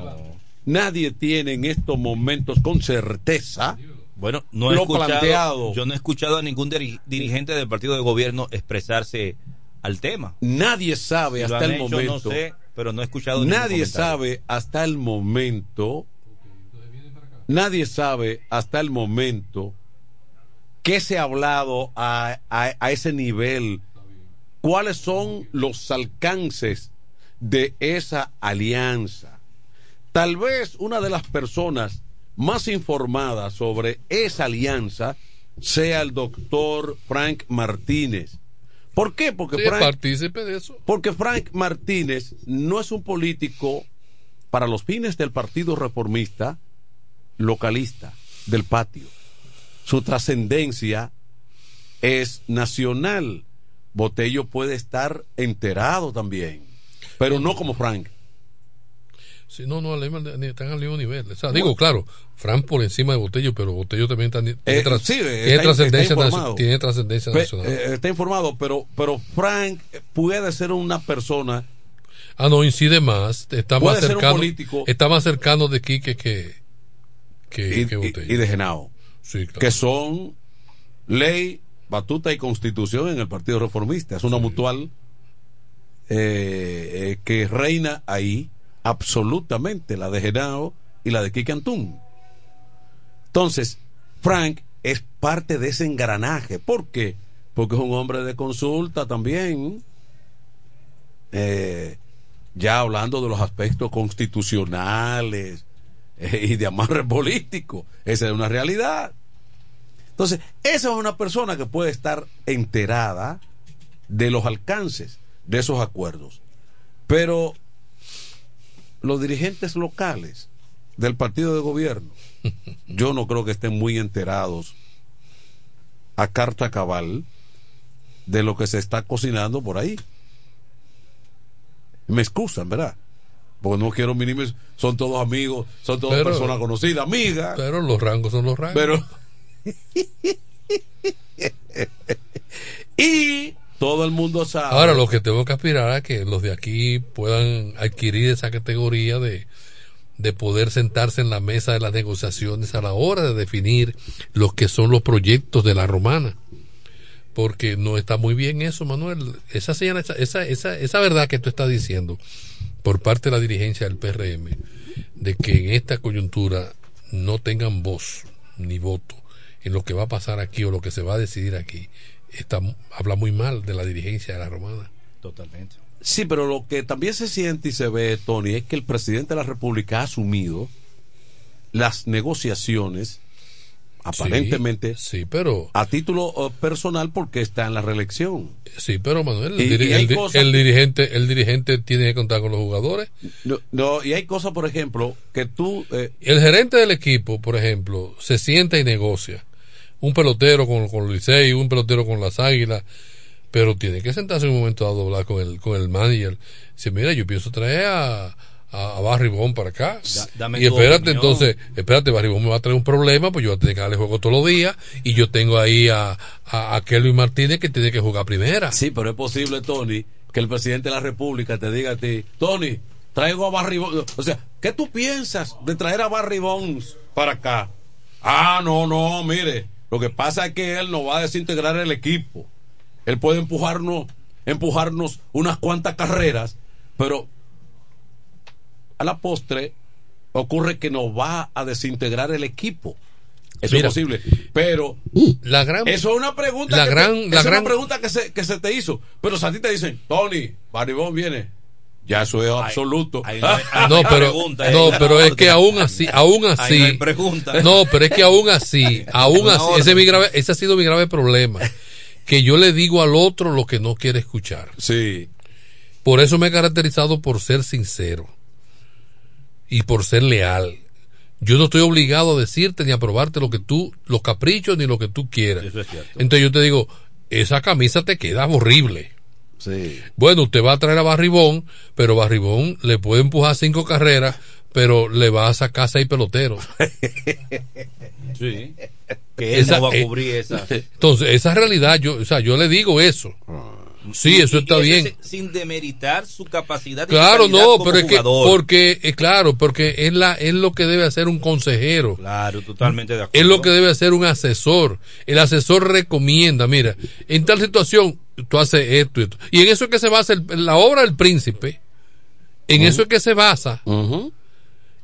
nadie tiene en estos momentos con certeza bueno no he lo escuchado, planteado. yo no he escuchado a ningún diri- dirigente del partido de gobierno expresarse al tema Nadie sabe Si hasta el hecho, momento. no sé, pero no he escuchado ningún Nadie sabe hasta el momento. Nadie sabe hasta el momento qué se ha hablado a, a- a ese nivel. ¿Cuáles son los alcances de esa alianza? Tal vez una de las personas más informada sobre esa alianza sea el doctor Frank Martínez. ¿Por qué? Porque Sí, Frank, partícipe de eso. porque Frank Martínez no es un político para los fines del Partido Reformista localista del patio. Su trascendencia es nacional. Botello puede estar enterado también, pero no como Frank. Sí, no, no, están al mismo nivel. O sea, digo, claro, Fran por encima de Botello, pero Botello también está- tiene, Eh, tras- sí, tiene está- trascendencia está nacio- informado. tiene trascendencia Pe- nacional. eh, está informado, pero, pero Frank puede ser una persona ah, no, incide más. Está más cercano. político. Está más cercano de Quique que, que, y, que Botello. y de Genao, Sí, claro. que son ley, batuta y constitución en el Partido Reformista. Es una mutual eh, eh, que reina ahí absolutamente, la de Genao y la de Quique Antún. Entonces, Frank es parte de ese engranaje. ¿Por qué? Porque es un hombre de consulta también. Eh, ya hablando de los aspectos constitucionales y de amarre político. Esa es una realidad. Entonces, esa es una persona que puede estar enterada de los alcances de esos acuerdos. Pero los dirigentes locales del partido de gobierno, yo no creo que estén muy enterados a carta cabal de lo que se está cocinando por ahí. Me excusan, ¿verdad? Porque no quiero minimizar, son todos amigos, son todas Pero- personas conocidas, amigas. Pero los rangos son los rangos. Pero. y todo el mundo sabe. Ahora, lo que tengo que aspirar a que los de aquí puedan adquirir esa categoría de, de poder sentarse en la mesa de las negociaciones a la hora de definir lo que son los proyectos de la romana. Porque no está muy bien eso, Manuel. Esa, esa, esa, esa verdad que tú estás diciendo por parte de la dirigencia del PRM, de que en esta coyuntura no tengan voz ni voto en lo que va a pasar aquí o lo que se va a decidir aquí, está, habla muy mal de la dirigencia de la romana. Totalmente. Sí, pero lo que también se siente y se ve, Tony, es que el presidente de la República ha asumido las negociaciones, aparentemente, sí, pero a título eh, personal porque está en la reelección. Sí, pero Manuel, el, Y- diri- y hay el di- cosas- el dirigente, el dirigente tiene que contar con los jugadores. No, no, y hay cosas, por ejemplo, que tú... eh, El gerente del equipo, por ejemplo, se sienta y negocia. Un pelotero con, con Licey, un pelotero con las Águilas, pero tiene que sentarse en un momento a hablar con el, con el manager. Dice, mira, yo pienso traer a, a, a Barry Bond para acá. Da- dame y espérate, entonces, espérate, Barry Bond me va a traer un problema, pues yo voy a tener que darle juego todos los días, y yo tengo ahí a, a, a Kelvin Martínez que tiene que jugar primera. Sí, pero es posible, Tony, que el presidente de la República te diga a ti, Tony, traigo a Barry Bonds. O sea, ¿qué tú piensas de traer a Barry Bonds para acá? Ah, no, no, mire, lo que pasa es que él no va a desintegrar el equipo. Él puede empujarnos, empujarnos unas cuantas carreras, pero a la postre ocurre que no va a desintegrar el equipo. Eso Mira, es posible. Pero la gran, eso es una pregunta la que gran- te- la gran- una pregunta que se, que se te hizo. Pero si a ti te dicen, Tony, Baribón viene. Ya eso es absoluto. no, pero no, pero es que aún así, aún así, no no, pero es que aún así, aún Una así, ese es mi grave, ese ha sido mi grave problema, que yo le digo al otro lo que no quiere escuchar. Sí. Por eso me he caracterizado por ser sincero y por ser leal. Yo no estoy obligado a decirte ni a probarte lo que tú, los caprichos ni lo que tú quieras. Eso es cierto. Entonces yo te digo, esa camisa te queda horrible. Sí. Bueno, usted va a traer a Barribón, pero Barribón le puede empujar cinco carreras, pero le va a sacar seis peloteros. Sí. Que él Esa- no va a cubrir esa. Entonces, esa realidad, yo, o sea, yo le digo eso. Sí, eso Y- y está bien. Sin demeritar su capacidad. y Claro, calidad no, pero es que, porque, es claro, porque es la, es lo que debe hacer un consejero. Claro, totalmente de acuerdo. Es lo que debe hacer un asesor. El asesor recomienda, mira, en tal situación, tú haces esto y esto. Y en eso es que se basa el- la obra del príncipe. En eso es que se basa.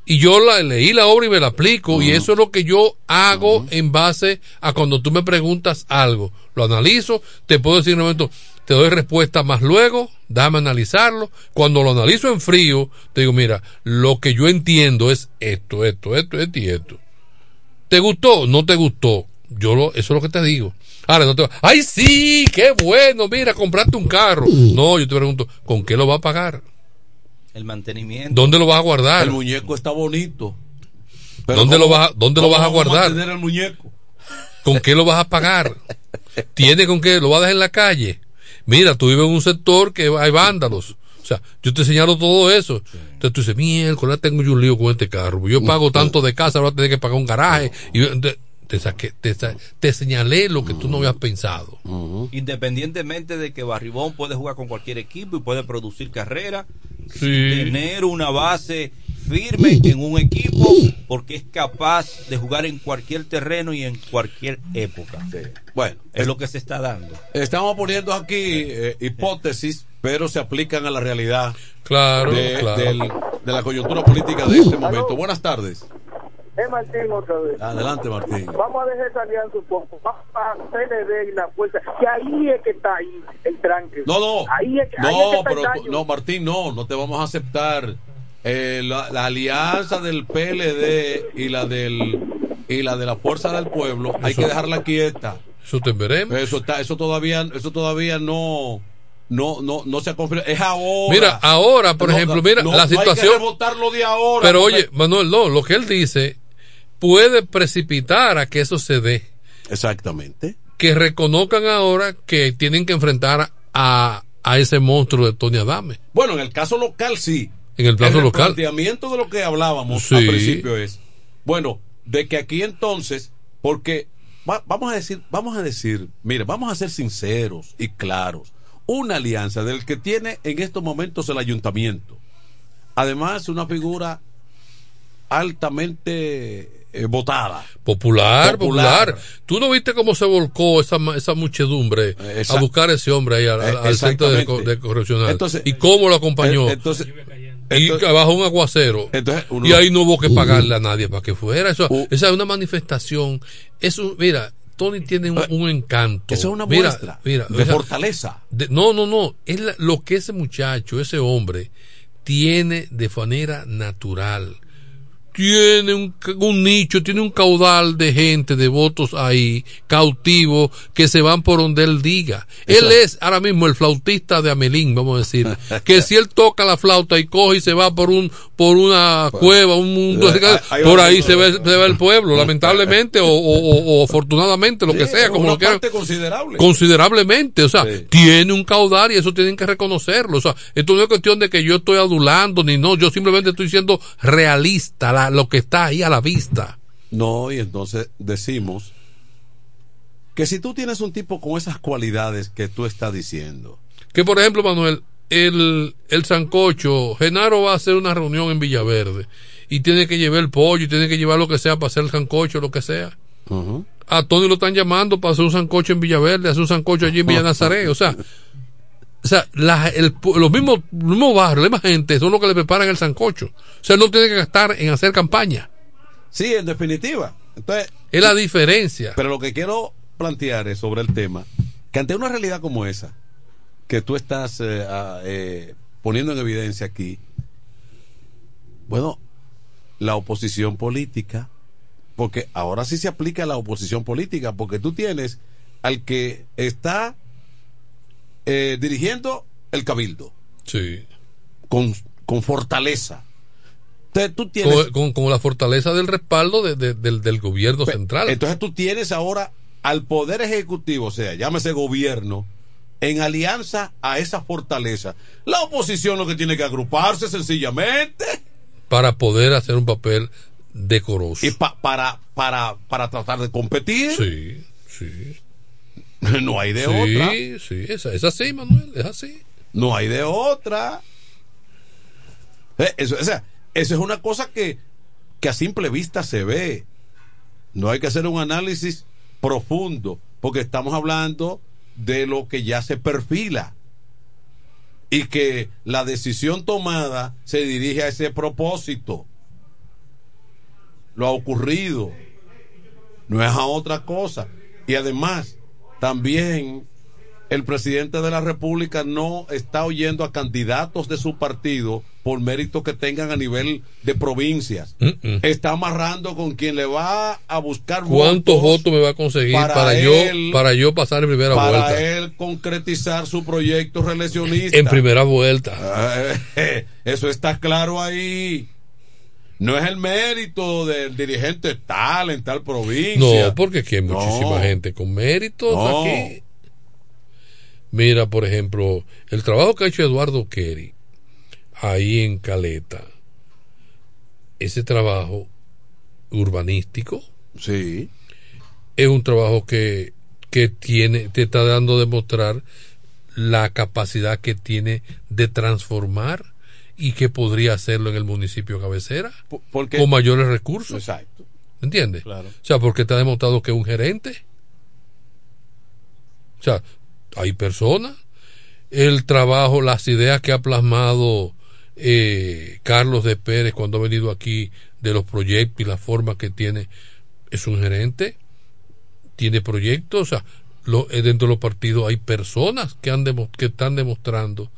Y yo la, leí la obra y me la aplico. Y eso es lo que yo hago en base a cuando tú me preguntas algo. Lo analizo, te puedo decir en un momento, te doy respuesta más luego, dame analizarlo. Cuando lo analizo en frío, te digo, mira, lo que yo entiendo es esto, esto, esto, esto y esto. ¿Te gustó? ¿No te gustó? Yo lo, eso es lo que te digo. Ahora no te ¡Ay, sí! ¡Qué bueno! Mira, compraste un carro. No, yo te pregunto, ¿con qué lo va a pagar? El mantenimiento. ¿Dónde lo vas a guardar? El muñeco está bonito. ¿Dónde, lo vas, a- ¿Dónde lo ¿cómo vas a vamos guardar? mantener el muñeco? ¿Con qué lo vas a pagar? ¿Tiene con qué? ¿Lo vas a dejar en la calle? Mira, tú vives en un sector que hay vándalos. O sea, yo te señalo todo eso. Entonces tú dices, miércoles, tengo yo un lío con este carro. Yo pago tanto de casa, ahora tener que pagar un garaje. Y yo- te, te saqué, te, sa- te señalé lo que tú no habías pensado. Independientemente de que Barribón puede jugar con cualquier equipo y puede producir carrera, Sí. tener una base firme en un equipo porque es capaz de jugar en cualquier terreno y en cualquier época. Bueno, es lo que se está dando. Estamos poniendo aquí eh, hipótesis, pero se aplican a la realidad Claro, de, claro. del- de la coyuntura política de este momento. Buenas tardes. Es Martín otra vez. Adelante, Martín. Vamos a dejar esa alianza un poco. Vamos a PLD y la fuerza. Que ahí es que está ahí el tranque. No, no. Ahí es, que- ahí es que No, está el pero daño. no, Martín, no, no te vamos a aceptar. Eh, la, la alianza del PLD y la del y la de la fuerza del pueblo hay que dejarla quieta. Eso te veremos. Eso está, eso todavía, eso todavía no, no, no, no se ha confirmado. Es ahora. Mira, ahora, por No, ejemplo, no, mira, no, la no hay que situación. rebotarlo de ahora. Pero porque- oye, Manuel, no, lo que él dice puede precipitar a que eso se dé. Exactamente. Que reconozcan ahora que tienen que enfrentar a, a ese monstruo de Tony Adame. Bueno, en el caso local sí. En el plazo el local. planteamiento de lo que hablábamos Sí. al principio es, bueno, de que aquí entonces, porque va- vamos a decir, vamos a decir, mire, vamos a ser sinceros y claros. Una alianza del que tiene en estos momentos el ayuntamiento. Además, una figura altamente eh, votada. Popular, Popular. popular, Tú no viste cómo se volcó esa, esa muchedumbre a buscar a ese hombre ahí al, al- Eh, centro de, de correccional. Entonces- y cómo lo acompañó. Eh, Entonces, y bajo un aguacero. Entonces, uno- y ahí no hubo que pagarle a nadie para que fuera. Eso, esa es una manifestación. Eso, mira, Tony tiene un, un encanto. Eso es una Mira, muestra mira, de fortaleza. de- no, no, no. Es la- lo que ese muchacho, ese hombre, tiene de manera natural. Tiene un, un nicho, tiene un caudal de gente, de votos ahí, cautivos, que se van por donde él diga. Él es ahora mismo el flautista de Amelín, vamos a decir. que si él toca la flauta y coge y se va por un por una cueva, un mundo, hay- por ahí se ve, se ve el pueblo, lamentablemente o, o- o- afortunadamente, lo que sea, como lo quieran considerable. considerablemente, o sea, tiene un caudal y eso tienen que reconocerlo, o sea, esto no es cuestión de que yo estoy adulando ni no, yo simplemente estoy siendo realista, la- lo que está ahí a la vista. No, y entonces decimos que si tú tienes un tipo con esas cualidades que tú estás diciendo, Que por ejemplo, Manuel, el, el Sancocho, Genaro va a hacer una reunión en Villaverde y tiene que llevar el pollo y tiene que llevar lo que sea para hacer el Sancocho, lo que sea. A Tony lo están llamando para hacer un sancocho en Villaverde, hacer un sancocho allí en Villa Nazaret. O sea, o sea la- el pu- los mismos, mismos barrios, la misma gente son los que le preparan el sancocho. O sea, no tiene que gastar en hacer campaña. sí, en definitiva. Entonces, Es la diferencia. pero lo que quiero plantear es sobre el tema, que ante una realidad como esa, que tú estás eh, eh, poniendo en evidencia aquí, bueno, la oposición política, porque ahora sí se aplica la oposición política, porque tú tienes al que está eh, dirigiendo el cabildo. Sí. Con, con fortaleza. Entonces tú tienes... Con, con- con la fortaleza del respaldo de- de- del, del gobierno central. Entonces tú tienes ahora al Poder Ejecutivo, o sea, llámese gobierno, en alianza a esa fortaleza. La oposición lo que tiene que agruparse sencillamente para poder hacer un papel decoroso. y pa- para, para, para tratar de competir. Sí, sí. No hay de sí, otra. sí, es, es así, Manuel, es así. No hay de otra. Eh, Eso, o sea, eso es una cosa que, que a simple vista se ve. No hay que hacer un análisis profundo, porque estamos hablando de lo que ya se perfila. Y que la decisión tomada se dirige a ese propósito. Lo ha ocurrido. No es a otra cosa. Y además, también el presidente de la República no está oyendo a candidatos de su partido por mérito que tengan a nivel de provincias. Está amarrando con quien le va a buscar ¿Cuántos votos me va a conseguir para, yo él- para yo pasar en primera para vuelta? él concretizar su proyecto reeleccionista. En primera vuelta. Eh, Eso está claro ahí. No es el mérito del dirigente tal en tal provincia. No, porque aquí hay No. muchísima gente con méritos No. aquí. Mira, por ejemplo, el trabajo que ha hecho Eduardo Kerry ahí en Caleta, ese trabajo urbanístico, sí, es un trabajo que, que tiene, te está dando a demostrar la capacidad que tiene de transformar y que podría hacerlo en el municipio cabecera porque- con mayores recursos. Exacto. ¿Entiendes? Claro. O sea, porque ha demostrado que es un gerente. O sea, hay personas. El trabajo, las ideas que ha plasmado eh, Carlos de Pérez cuando ha venido aquí de los proyectos y la forma que tiene, es un gerente. Tiene proyectos. O sea, lo- eh, dentro de los partidos hay personas que, han que están demostrando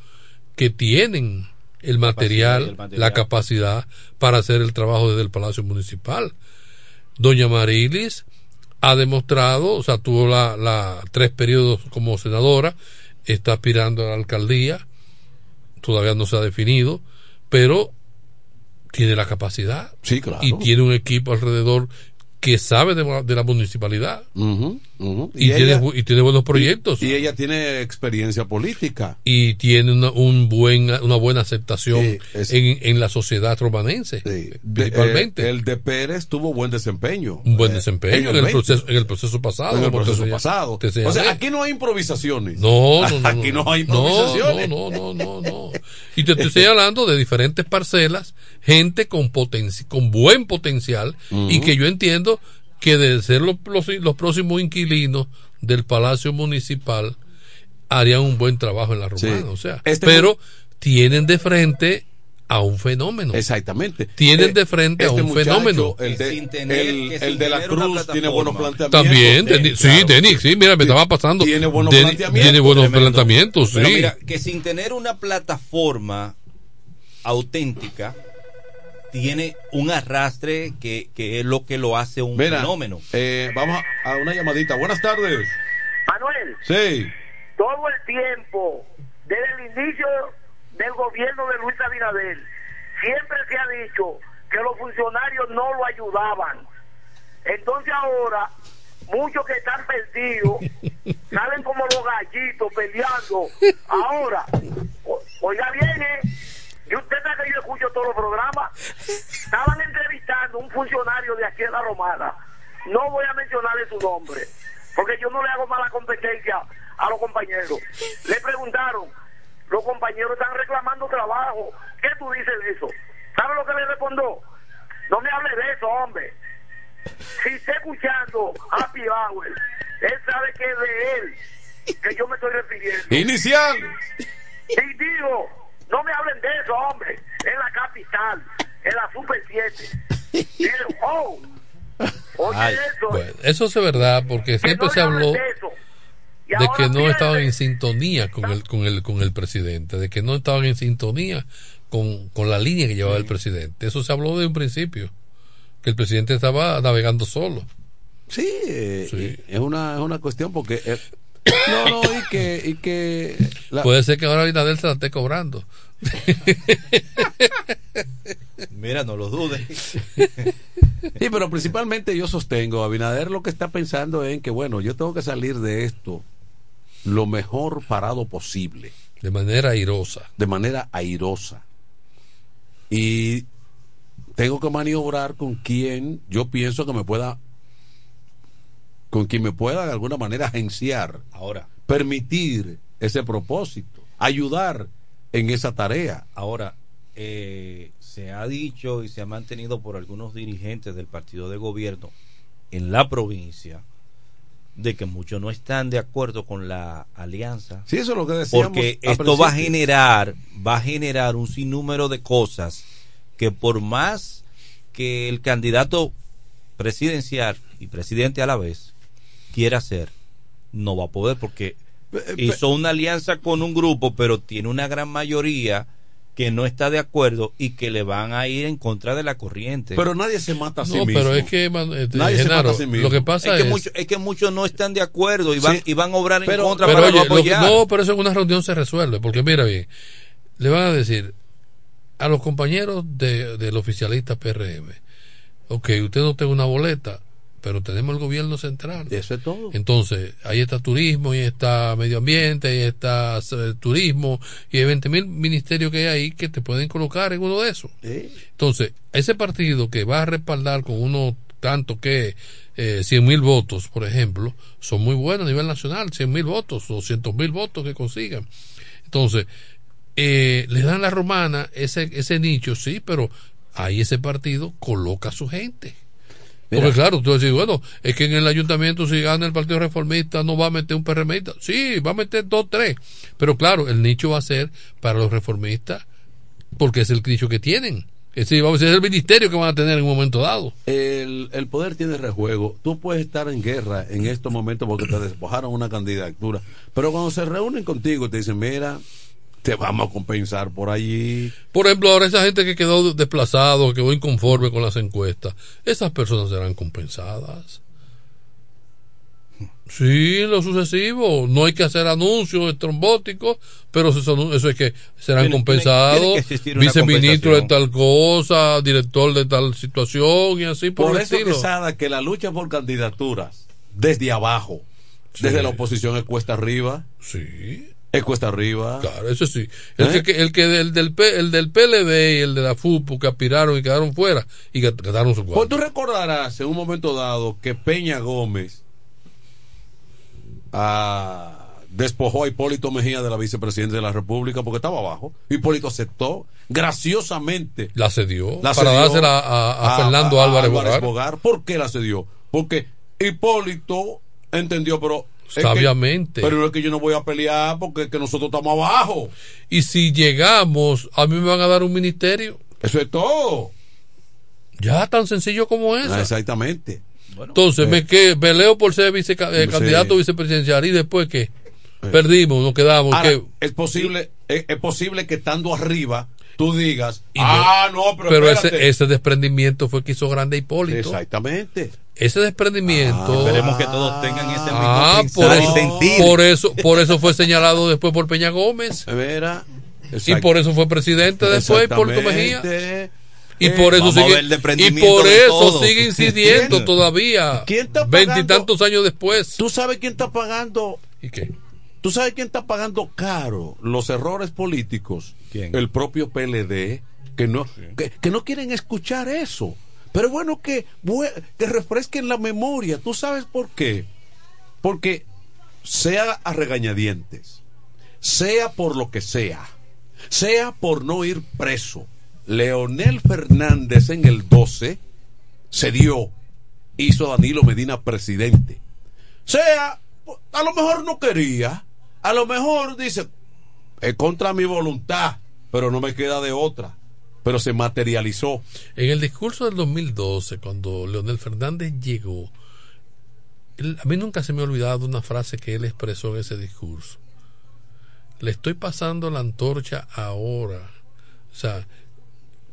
que tienen el material, y el material. la capacidad para hacer el trabajo desde el Palacio Municipal. Doña Marilis ha demostrado, o sea, tuvo la, la tres periodos como senadora, está aspirando a la alcaldía, todavía no se ha definido, pero tiene la capacidad Sí, claro. y tiene un equipo alrededor que sabe de, de la municipalidad Y, tiene, ella- y tiene buenos proyectos Y ella tiene experiencia política. y tiene una, un buen, una buena aceptación Sí, es- en, en la sociedad romanense, De- principalmente. eh, el de Pérez tuvo buen desempeño. un buen Eh, desempeño en, el 20. proceso, en el proceso pasado. En el te proceso pasado. te O sea, aquí no hay improvisaciones. No, no, no, Aquí no hay improvisaciones. No, no, no, no, no. Y te estoy hablando de diferentes parcelas, gente con potenci- con buen potencial y que yo entiendo que de ser los, los, los próximos inquilinos del Palacio Municipal harían un buen trabajo en la romana, Sí. o sea, Este pero tienen de frente a un fenómeno. Exactamente. Tienen Eh, de frente a este un muchacho, fenómeno. El de, sin tener- el, que el sin de la Cruz tiene buenos planteamientos. También, Denis, sí, claro. Denis, sí, mira, me estaba pasando. Tiene buenos Denis- planteamientos. Tiene buenos Tremendo. planteamientos, sí. Pero mira, que sin tener una plataforma auténtica, tiene un arrastre que, que es lo que lo hace un Mira, fenómeno. eh, vamos a a una llamadita. Buenas tardes. Manuel, Sí. todo el tiempo, desde el inicio del gobierno de Luis Abinader, siempre se ha dicho que los funcionarios no lo ayudaban. Entonces ahora, muchos que están perdidos, salen como los gallitos peleando. Ahora, o- oiga bien, ¿eh? Y usted sabe que yo escucho todos los programas. Estaban entrevistando a un funcionario de aquí en la Romana. No voy a mencionarle su nombre, porque yo no le hago mala competencia a los compañeros. Le preguntaron, los compañeros están reclamando trabajo. ¿Qué tú dices de eso? ¿Sabe lo que le respondió? No me hable de eso, hombre. Si está escuchando Happy Hour, él sabe que es de él que yo me estoy refiriendo. Inicial. Y digo, no me hablen de eso, hombre. En la capital, en la Super 7. Digo, oh, oye Ay, eso. bueno, eso es verdad, porque siempre no se habló de que no estaban en sintonía con el, con el, con el presidente, de que no estaban en sintonía con, con la línea que llevaba el presidente. Eso se habló de un principio, que el presidente estaba navegando solo. Sí, eh, es una es una cuestión porque eh, no no y que y que la- Puede ser que ahora Abinader se la esté cobrando. Mira, no lo dudes. Sí, pero principalmente yo sostengo, Abinader lo que está pensando es en que, bueno, yo tengo que salir de esto lo mejor parado posible. De manera airosa. De manera airosa. Y tengo que maniobrar con quien yo pienso que me pueda, con quien me pueda de alguna manera agenciar, Ahora, permitir ese propósito, ayudar en esa tarea. ahora eh, se ha dicho y se ha mantenido por algunos dirigentes del partido de gobierno en la provincia de que muchos no están de acuerdo con la alianza. Sí, eso es lo que decíamos Porque esto va a generar, va a generar un sinnúmero de cosas que por más que el candidato presidencial y presidente a la vez quiera hacer, no va a poder porque hizo una alianza con un grupo, pero tiene una gran mayoría que no está de acuerdo y que le van a ir en contra de la corriente. Pero nadie se mata a sí No, mismo. pero es que, man, este, Nadie se mata a sí mismo. lo que pasa es es, que, muchos, es que muchos no están de acuerdo y van, Sí. y van a obrar en contra pero para oye, no lo apoyar. no, pero eso en una reunión se resuelve, porque mira bien, le van a decir a los compañeros de, del oficialista PRM, ok, usted no tiene una boleta, pero tenemos el gobierno central. Eso es todo. Entonces, ahí está turismo, ahí está medio ambiente, ahí está eh, turismo, y hay 20 mil ministerios que hay ahí que te pueden colocar en uno de esos. Entonces, ese partido que va a respaldar con uno tanto que eh, 100 mil votos, por ejemplo, son muy buenos a nivel nacional, 100 mil votos, 200 mil votos que consigan. Entonces, eh, le dan la romana ese, ese nicho, sí, pero ahí ese partido coloca a su gente. Mira. Porque claro, tú decís, bueno, es que en el ayuntamiento si gana el Partido Reformista no va a meter un PRMista. Sí, va a meter dos, tres. Pero claro, el nicho va a ser para los reformistas porque es el nicho que tienen. Es decir, vamos a decir, es el ministerio que van a tener en un momento dado. El, el poder tiene rejuego. Tú puedes estar en guerra en estos momentos porque te despojaron una candidatura. Pero cuando se reúnen contigo te dicen, mira, te vamos a compensar por allí. Por ejemplo, ahora esa gente que quedó desplazado, que quedó inconforme con las encuestas, esas personas serán compensadas. Sí, en lo sucesivo. No hay que hacer anuncios estrambóticos, pero eso, eso es que serán Tiene- compensados. Viceministro de tal cosa, director de tal situación y así por, Por el eso, estilo. Quesada, que la lucha por candidaturas desde abajo, desde la oposición es cuesta arriba. Sí. Es cuesta arriba. Claro, eso sí. El ¿Eh? que, el que del, del, el del PLD y el de la FUPU que aspiraron y quedaron fuera y que quedaron su Pues cuarto. tú recordarás en un momento dado que Peña Gómez ah, despojó a Hipólito Mejía de la vicepresidencia de la República porque estaba abajo. Hipólito aceptó graciosamente. La cedió La para cedió dársela a, a Fernando Álvarez, Bogar. ¿Por qué la cedió? Porque Hipólito entendió, pero. Es que- Sabiamente. pero es que yo no voy a pelear porque es que nosotros estamos abajo. Y si llegamos, a mí me van a dar un ministerio. Eso es todo. Ya tan sencillo como eso. Ah, exactamente. Entonces, me que peleo por ser vice, eh, Sí. candidato vicepresidencial y después que perdimos, nos quedamos. Es posible, es, es posible que estando arriba tú digas, ah, no, pero, pero espérate". ese, ese desprendimiento fue que hizo grande Hipólito. Exactamente. Ese desprendimiento. Esperemos que todos tengan ese mismo Ah, por eso, sentir. por eso, por eso fue señalado después por Peña Gómez. Verá. Y por eso fue presidente después Hipólito Mejía. Y por eso ver el sigue, y por eso sigue incidiendo ¿Quién? todavía. ¿Quién está Veintitantos años después. ¿Tú sabes quién está pagando? ¿Y qué? ¿Tú sabes quién está pagando caro los errores políticos? ¿Quién? El propio PLD, que no, que, que no quieren escuchar eso. Pero bueno, que, que refresquen la memoria. ¿Tú sabes por qué? Porque sea a regañadientes, sea por lo que sea, sea por no ir preso, Leonel Fernández en el 12 se dio, hizo a Danilo Medina presidente. Sea, a lo mejor no quería, a lo mejor dice, es contra mi voluntad, pero no me queda de otra. Pero se materializó. En el discurso del 2012, cuando Leonel Fernández llegó, él- a mí nunca se me ha olvidado una frase que él expresó en ese discurso. Le estoy pasando la antorcha ahora. O sea,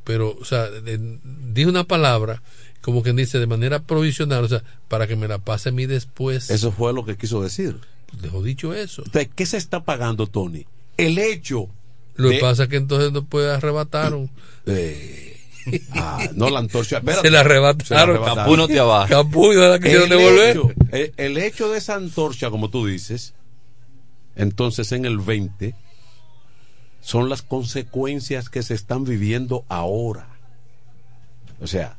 pero, o sea, dijo una palabra, como quien dice, de manera provisional, o sea, para que me la pase a mí después. Eso fue lo que quiso decir. Dejó dicho eso. ¿De qué se está pagando, Tony? El hecho. Lo que de- pasa es que entonces después arrebataron. Eh, ah, no la antorcha. espérate. Se la arrebataron. Capú no te abaja. Capú y no la quisieron el devolver. Hecho, el, el hecho de esa antorcha, como tú dices, entonces en el 20 son las consecuencias que se están viviendo ahora. O sea,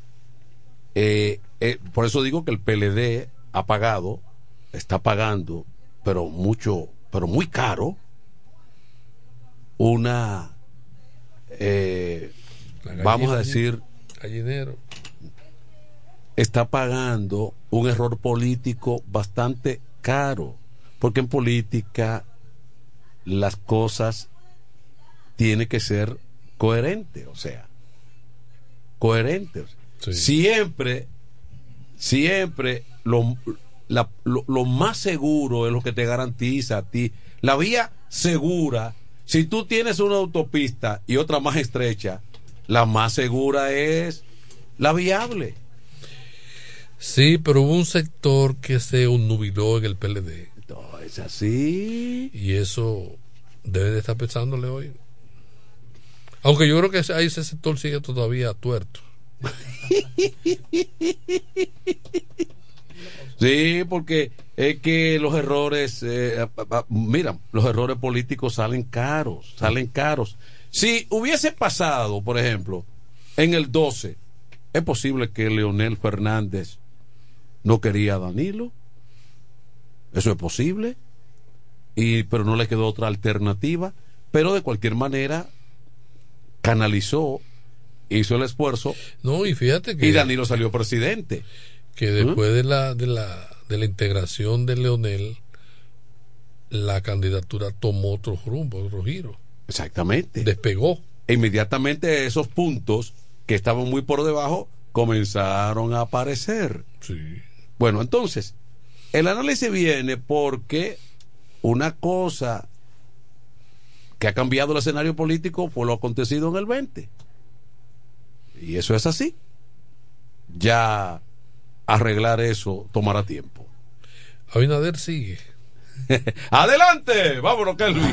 eh, eh, por eso digo que el PLD ha pagado, está pagando, pero mucho, pero muy caro, una, eh, vamos a decir, Gallinero. está pagando un error político bastante caro, porque en política las cosas tienen que ser coherentes, o sea, coherentes. Siempre, siempre lo, la- lo, lo más seguro es lo que te garantiza a ti La vía segura, si tú tienes una autopista y otra más estrecha, la más segura es la viable. Sí, pero hubo un sector que se nubiló en el PLD. No, es así. Y eso debe de estar pensándole hoy. Aunque yo creo que ahí ese sector sigue todavía tuerto. Sí, porque es que los errores, eh, mira, los errores políticos salen caros, salen caros. Si hubiese pasado, por ejemplo, en el 12, es posible que Leonel Fernández no quería a Danilo. Eso es posible. Y, pero no le quedó otra alternativa. Pero de cualquier manera, canalizó, hizo el esfuerzo. No, y fíjate que. Y Danilo salió presidente. Que después de, la, de, la, de la integración de Leonel, la candidatura tomó otro rumbo, otro giro. Exactamente. Despegó. E inmediatamente esos puntos que estaban muy por debajo comenzaron a aparecer. Sí. Bueno, entonces, el análisis viene porque una cosa que ha cambiado el escenario político fue lo acontecido en el 20. Y eso es así. Ya arreglar eso tomará tiempo. Abinader sigue. Adelante, vámonos, Kelvin.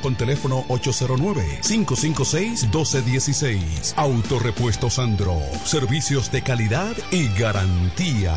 con teléfono 809-556-1216. Autorepuesto Sandro. Servicios de calidad y garantía.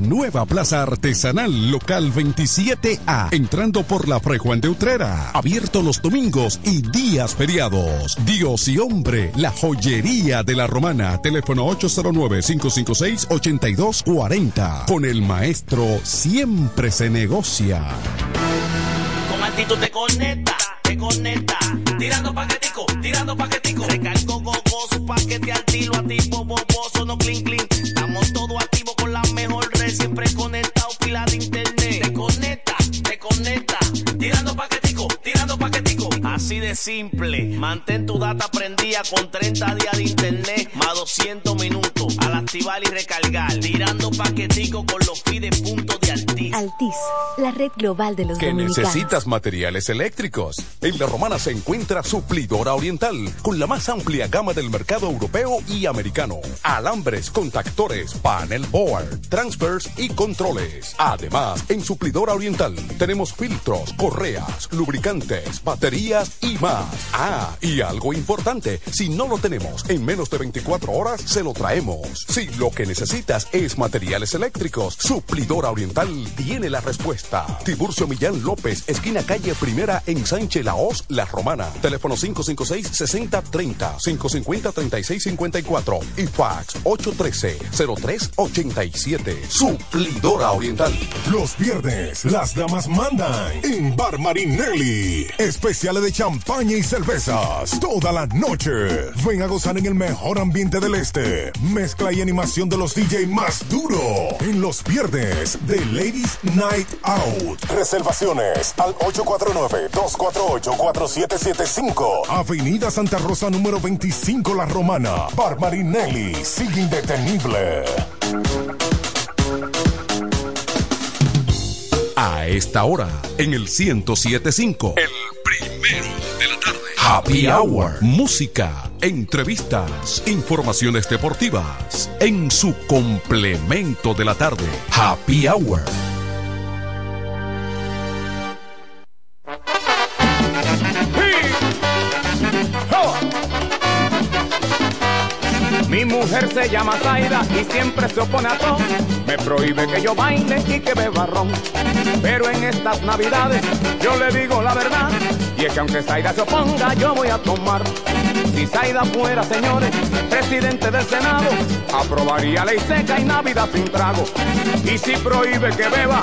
nueva Plaza Artesanal Local 27A, entrando por la Fray Juan de Utrera. Abierto los domingos y días feriados. Dios y hombre, la joyería de la romana. Teléfono 809-556-8240. Con el maestro siempre se negocia. Con actitud te conecta, te conecta. Tirando paquetico, tirando paquetico. Recargo gogoso, paquete al tiro, a no clean clean. Estamos todos activos con la mejor red, siempre conectado, pila de internet. Te conecta, te conecta. Tirando paquetico, tirando paquetico. Así de simple, mantén tu data prendida con 30 días de internet, más 200 minutos. Al activar y recargar, tirando paquetico con los fides puntos de Altis. Altis, la red global de los que dominicanos. necesitas materiales eléctricos. En La Romana se encuentra Suplidora Oriental, con la más amplia gama del mercado europeo y americano. Alambres, contactores, panel board, transfers y controles. Además, en Suplidora Oriental tenemos filtros, correas, lubricantes, baterías y más. Ah, y algo importante, si no lo tenemos en menos de 24 horas, se lo traemos. Si lo que necesitas es materiales eléctricos, Suplidora Oriental tiene la respuesta. Tiburcio Millán López, esquina calle Primera en Sánchez Laos, La Romana. Teléfono 556-6030, 550-3654 y fax 813-0387. Suplidora Oriental. Los viernes, las damas mandan en Bar Marinelli. Especiales de champaña y cervezas. Toda la noche. Ven a gozar en el mejor ambiente del este. Mezcla y animación de los DJ más duro. En los viernes de Ladies Night Out. Reservaciones al 849-248-4775. Avenida Santa Rosa número 25 La Romana. Bar Marinelli. Sigue indetenible. A esta hora, en el 1075. El primero de la tarde. Happy Hour. Música, entrevistas, informaciones deportivas. En su complemento de la tarde. Happy Hour. Mi mujer se llama Zaida y siempre se opone a todo. Me prohíbe que yo baile y que beba ron. Pero en estas navidades yo le digo la verdad. Y es que aunque Zaida se oponga, yo voy a tomar. Si Zaida fuera, señores, presidente del Senado, aprobaría ley seca y Navidad sin trago. Y si prohíbe que beba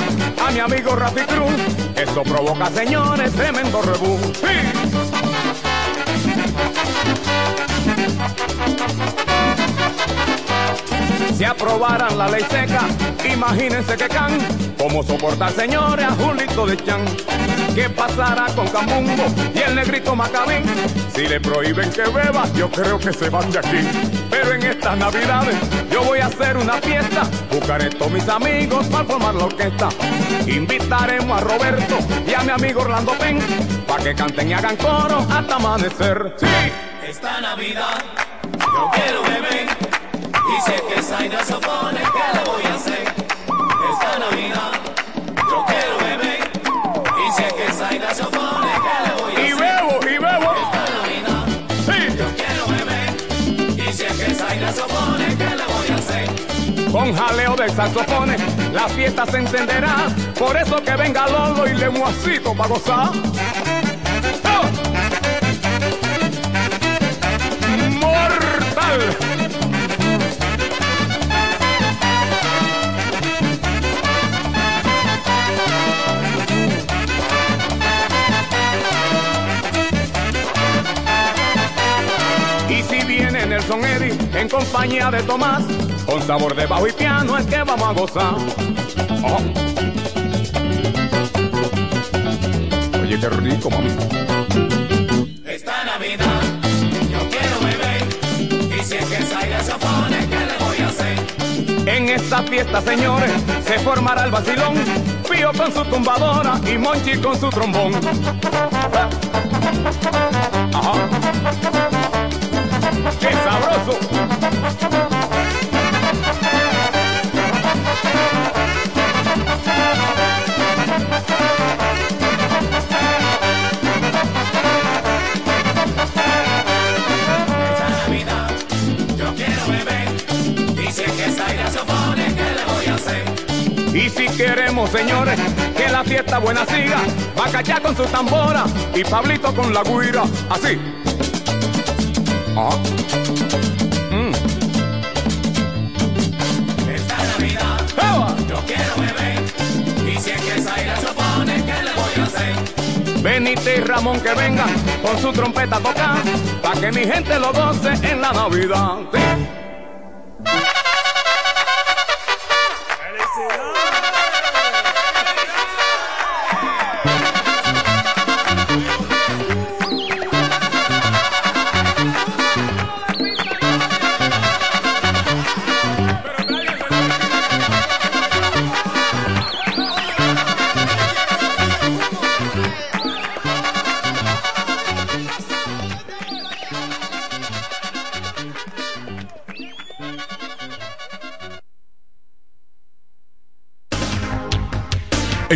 a mi amigo Rafi Cruz, esto provoca, señores, tremendo rebú. Si aprobaran la ley seca, imagínense que can, cómo soportar señores a Julito de Chan. ¿Qué pasará con Camungo y el negrito Macabín? Si le prohíben que beba, yo creo que se van de aquí. Pero en estas navidades yo voy a hacer una fiesta, buscaré todos mis amigos para formar la orquesta. Invitaremos a Roberto y a mi amigo Orlando Pen, para que canten y hagan coro hasta amanecer. Sí. Esta Navidad yo quiero beber y si es que Zaida se opone, ¿qué le voy a hacer? Esta Navidad yo quiero beber y si es que Zaida se opone, ¿qué le voy a Y hacer? bebo, y bebo. Esta Navidad yo quiero beber y si es que Zaida se opone, ¿qué le voy a hacer? Con jaleo de saxofones, la fiesta se encenderá. Por eso que venga Lolo y Lemuacito para gozar. ¡Oh! ¡Mortal! Nelson Eddy en compañía de Tomás, con sabor de bajo y piano es que vamos a gozar. Oh. Oye, qué rico, mami. Esta Navidad yo quiero beber y si es que Zaida se opone, ¿qué le voy a hacer? En esta fiesta, señores, se formará el vacilón. Pío con su tumbadora y Monchi con su trombón. Ajá. ¡Qué sabroso! Esta Navidad yo quiero beber y si es que Zaida se opone, ¿qué le voy a hacer? Y si queremos, señores, que la fiesta buena siga, Bacachá con su tambora y Pablito con la guira. Así. Esta Navidad yo quiero beber y si es que Zaida se opone, ¿qué le voy a hacer? Benítez y Ramón que vengan con su trompeta a tocar, para que mi gente lo goce en la Navidad.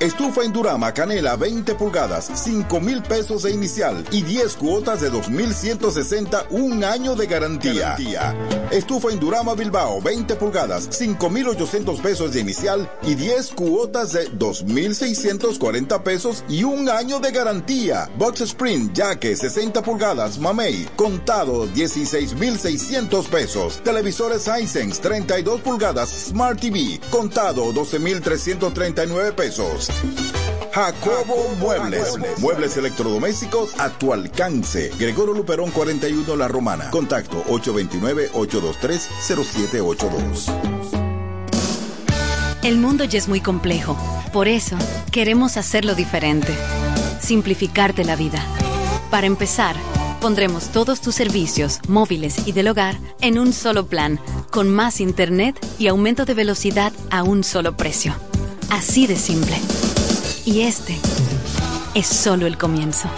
Estufa Indurama Canela 20 pulgadas, 5 mil pesos de inicial y 10 cuotas de 2,160, un año de garantía. Estufa Indurama Bilbao 20 pulgadas, 5,800 pesos de inicial y 10 cuotas de 2,640 pesos y un año de garantía. Box Spring Jaque 60 pulgadas, Mamey, contado 16,600 pesos. Televisores Hisense 32 pulgadas, Smart TV, contado 12,339 pesos. Jacobo Muebles. Muebles electrodomésticos a tu alcance. Gregorio Luperón 41 La Romana. Contacto 829-823-0782. El mundo ya es muy complejo. Por eso, queremos hacerlo diferente. Simplificarte la vida. Para empezar, pondremos todos tus servicios, móviles y del hogar, en un solo plan, con más internet y aumento de velocidad a un solo precio. Así de simple. Y este es solo el comienzo.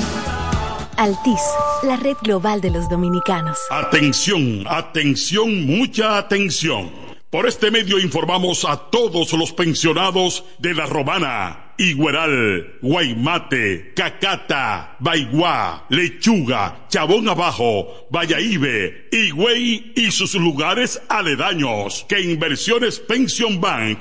Altis, la red global de los dominicanos. Atención, atención, mucha atención. Por este medio informamos a todos los pensionados de La Romana, Igueral, Guaymate, Cacata, Baigua, Lechuga, Chabón Abajo, Vallaíbe, Higüey y sus lugares aledaños que Inversiones Pension Bank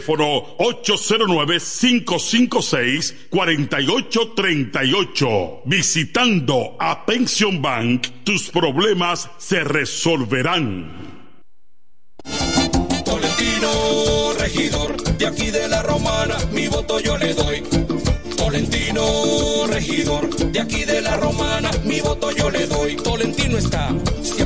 809-556-4838. Visitando a Pension Bank, tus problemas se resolverán. Tolentino, regidor, de aquí de la romana, mi voto yo le doy. Tolentino, regidor, de aquí de la romana, mi voto yo le doy. Tolentino está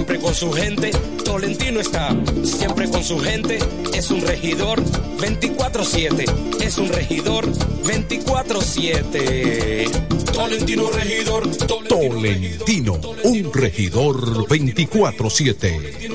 siempre con su gente, Tolentino está siempre con su gente, es un regidor 24-7, es un regidor 24-7. Tolentino regidor, Tolentino, un regidor 24-7.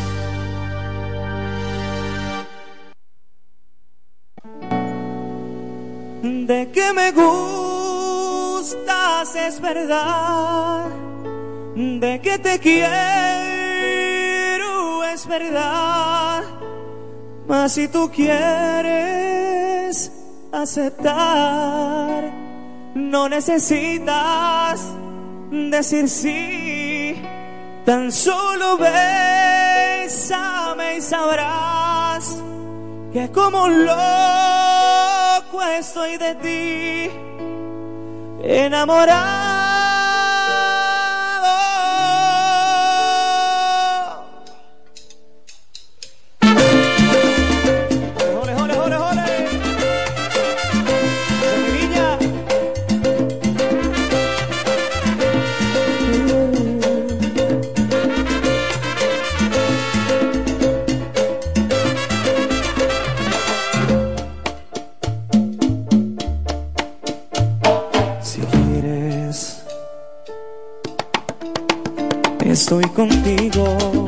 Me gustas es verdad, de que te quiero es verdad, mas si tú quieres aceptar, no necesitas decir sí, tan solo bésame y sabrás que como un loco estoy de ti, enamorado. Estoy contigo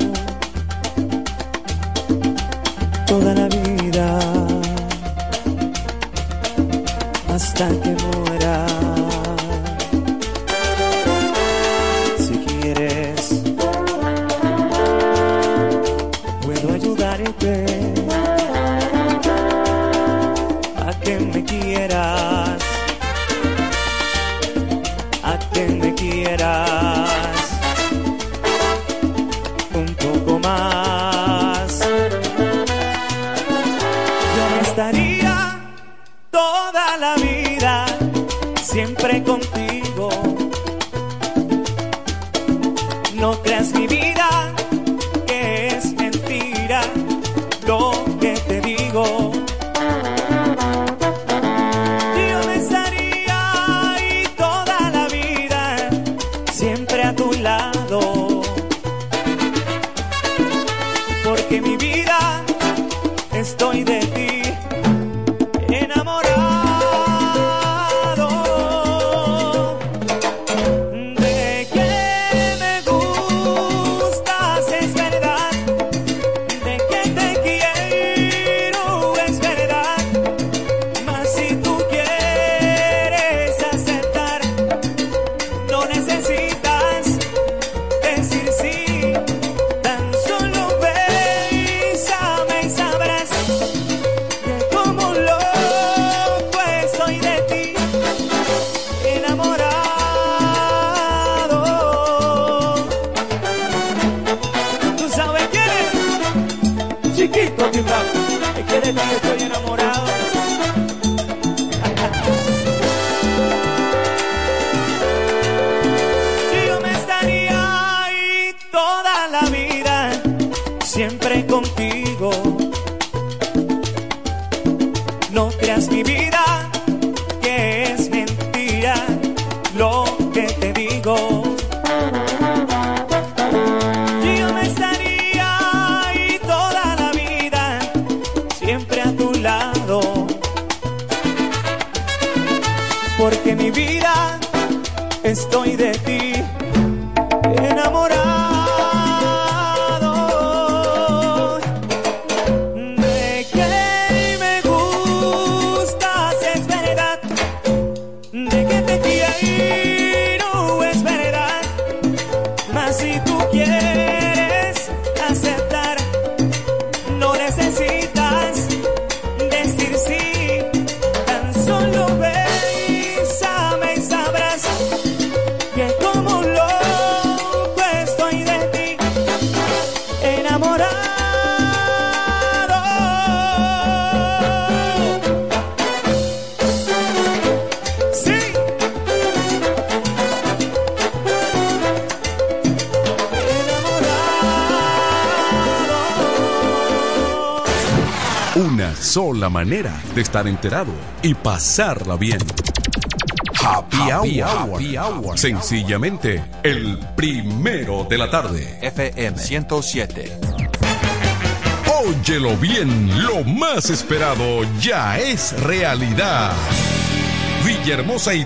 manera de estar enterado y pasarla bien. Happy, hour. Happy Hour. Sencillamente, el primero de la tarde. FM 107. Óyelo bien, lo más esperado ya es realidad. Villahermosa y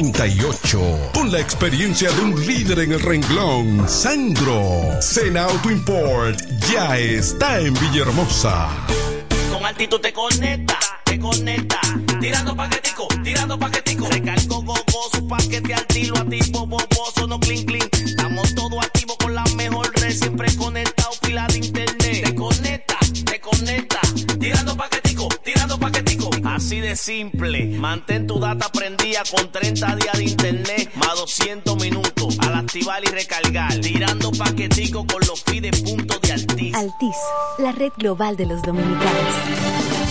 1938. Con la experiencia de un líder en el renglón, Sandro. Sena Auto Import ya está en Villahermosa. Con altitud te conecta, te conecta. Tirando paquetico, tirando paquetico. Recargo gogoso, paquete al tiro, activo, boboso, no clean clean. Estamos todos activos con la mejor red, siempre conectado, pila de internet. Te conecta, te conecta. Tirando paquetico, tirando paquetico. Así de simple. Mantén tu data prendida con activar y recargar. Tirando paquetico con los fides puntos de Altis. Altis, la red global de los dominicanos.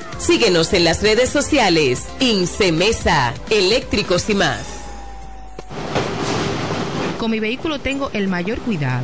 Síguenos en las redes sociales. Incemesa, eléctricos y más. Con mi vehículo tengo el mayor cuidado.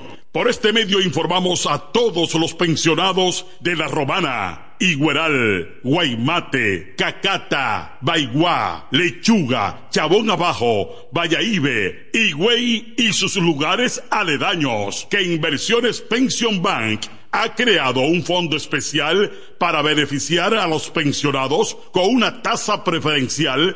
Por este medio informamos a todos los pensionados de La Romana, Igueral, Guaymate, Cacata, Baigua, Lechuga, Chabón Abajo, Vallaibe, Higüey y sus lugares aledaños que Inversiones Pension Bank ha creado un fondo especial para beneficiar a los pensionados con una tasa preferencial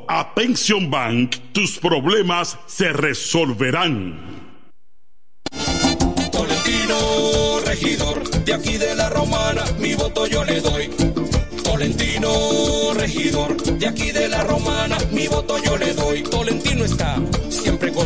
a Pension Bank, tus problemas se resolverán. Tolentino, regidor, de aquí de la romana, mi voto yo le doy. Tolentino, regidor, de aquí de la romana, mi voto yo le doy. Tolentino está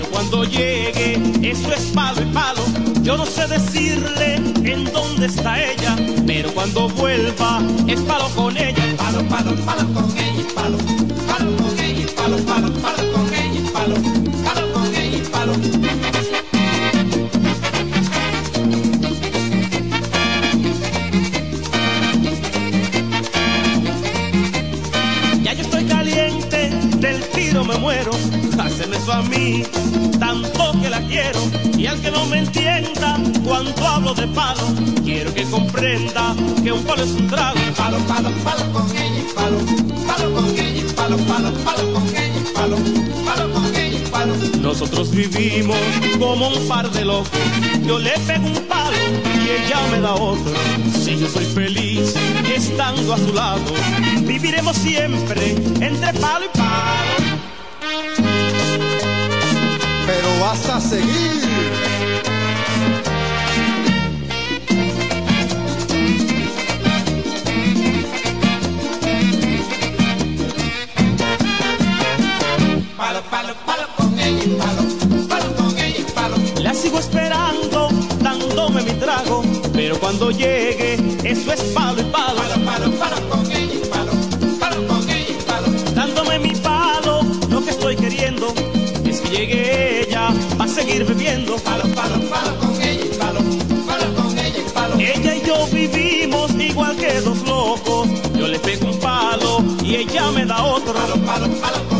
Pero cuando llegue eso es palo y palo. Yo no sé decirle en dónde está ella, pero cuando vuelva es palo con ella. Palo, palo, palo con ella, palo a mí, tanto que la quiero. Y al que no me entienda, cuando hablo de palo, quiero que comprenda que un palo es un trago. Palo, palo, palo con ella, y palo, palo con ella, y palo, palo, palo con ella, y palo, palo con ella, y palo. Nosotros vivimos como un par de locos. Yo le pego un palo y ella me da otro. Si yo soy feliz estando a su lado, viviremos siempre entre palo y palo. Pero vas a seguir. Palo, palo, palo con ella, y palo, palo con ella, y palo. La sigo esperando, dándome mi trago, pero cuando llegue, eso es palo y palo. Palo, seguir bebiendo. Palo, palo, palo con ella, y palo, palo con ella, palo. Ella y yo vivimos igual que dos locos. Yo le pego un palo y ella me da otro. Palo, palo, palo con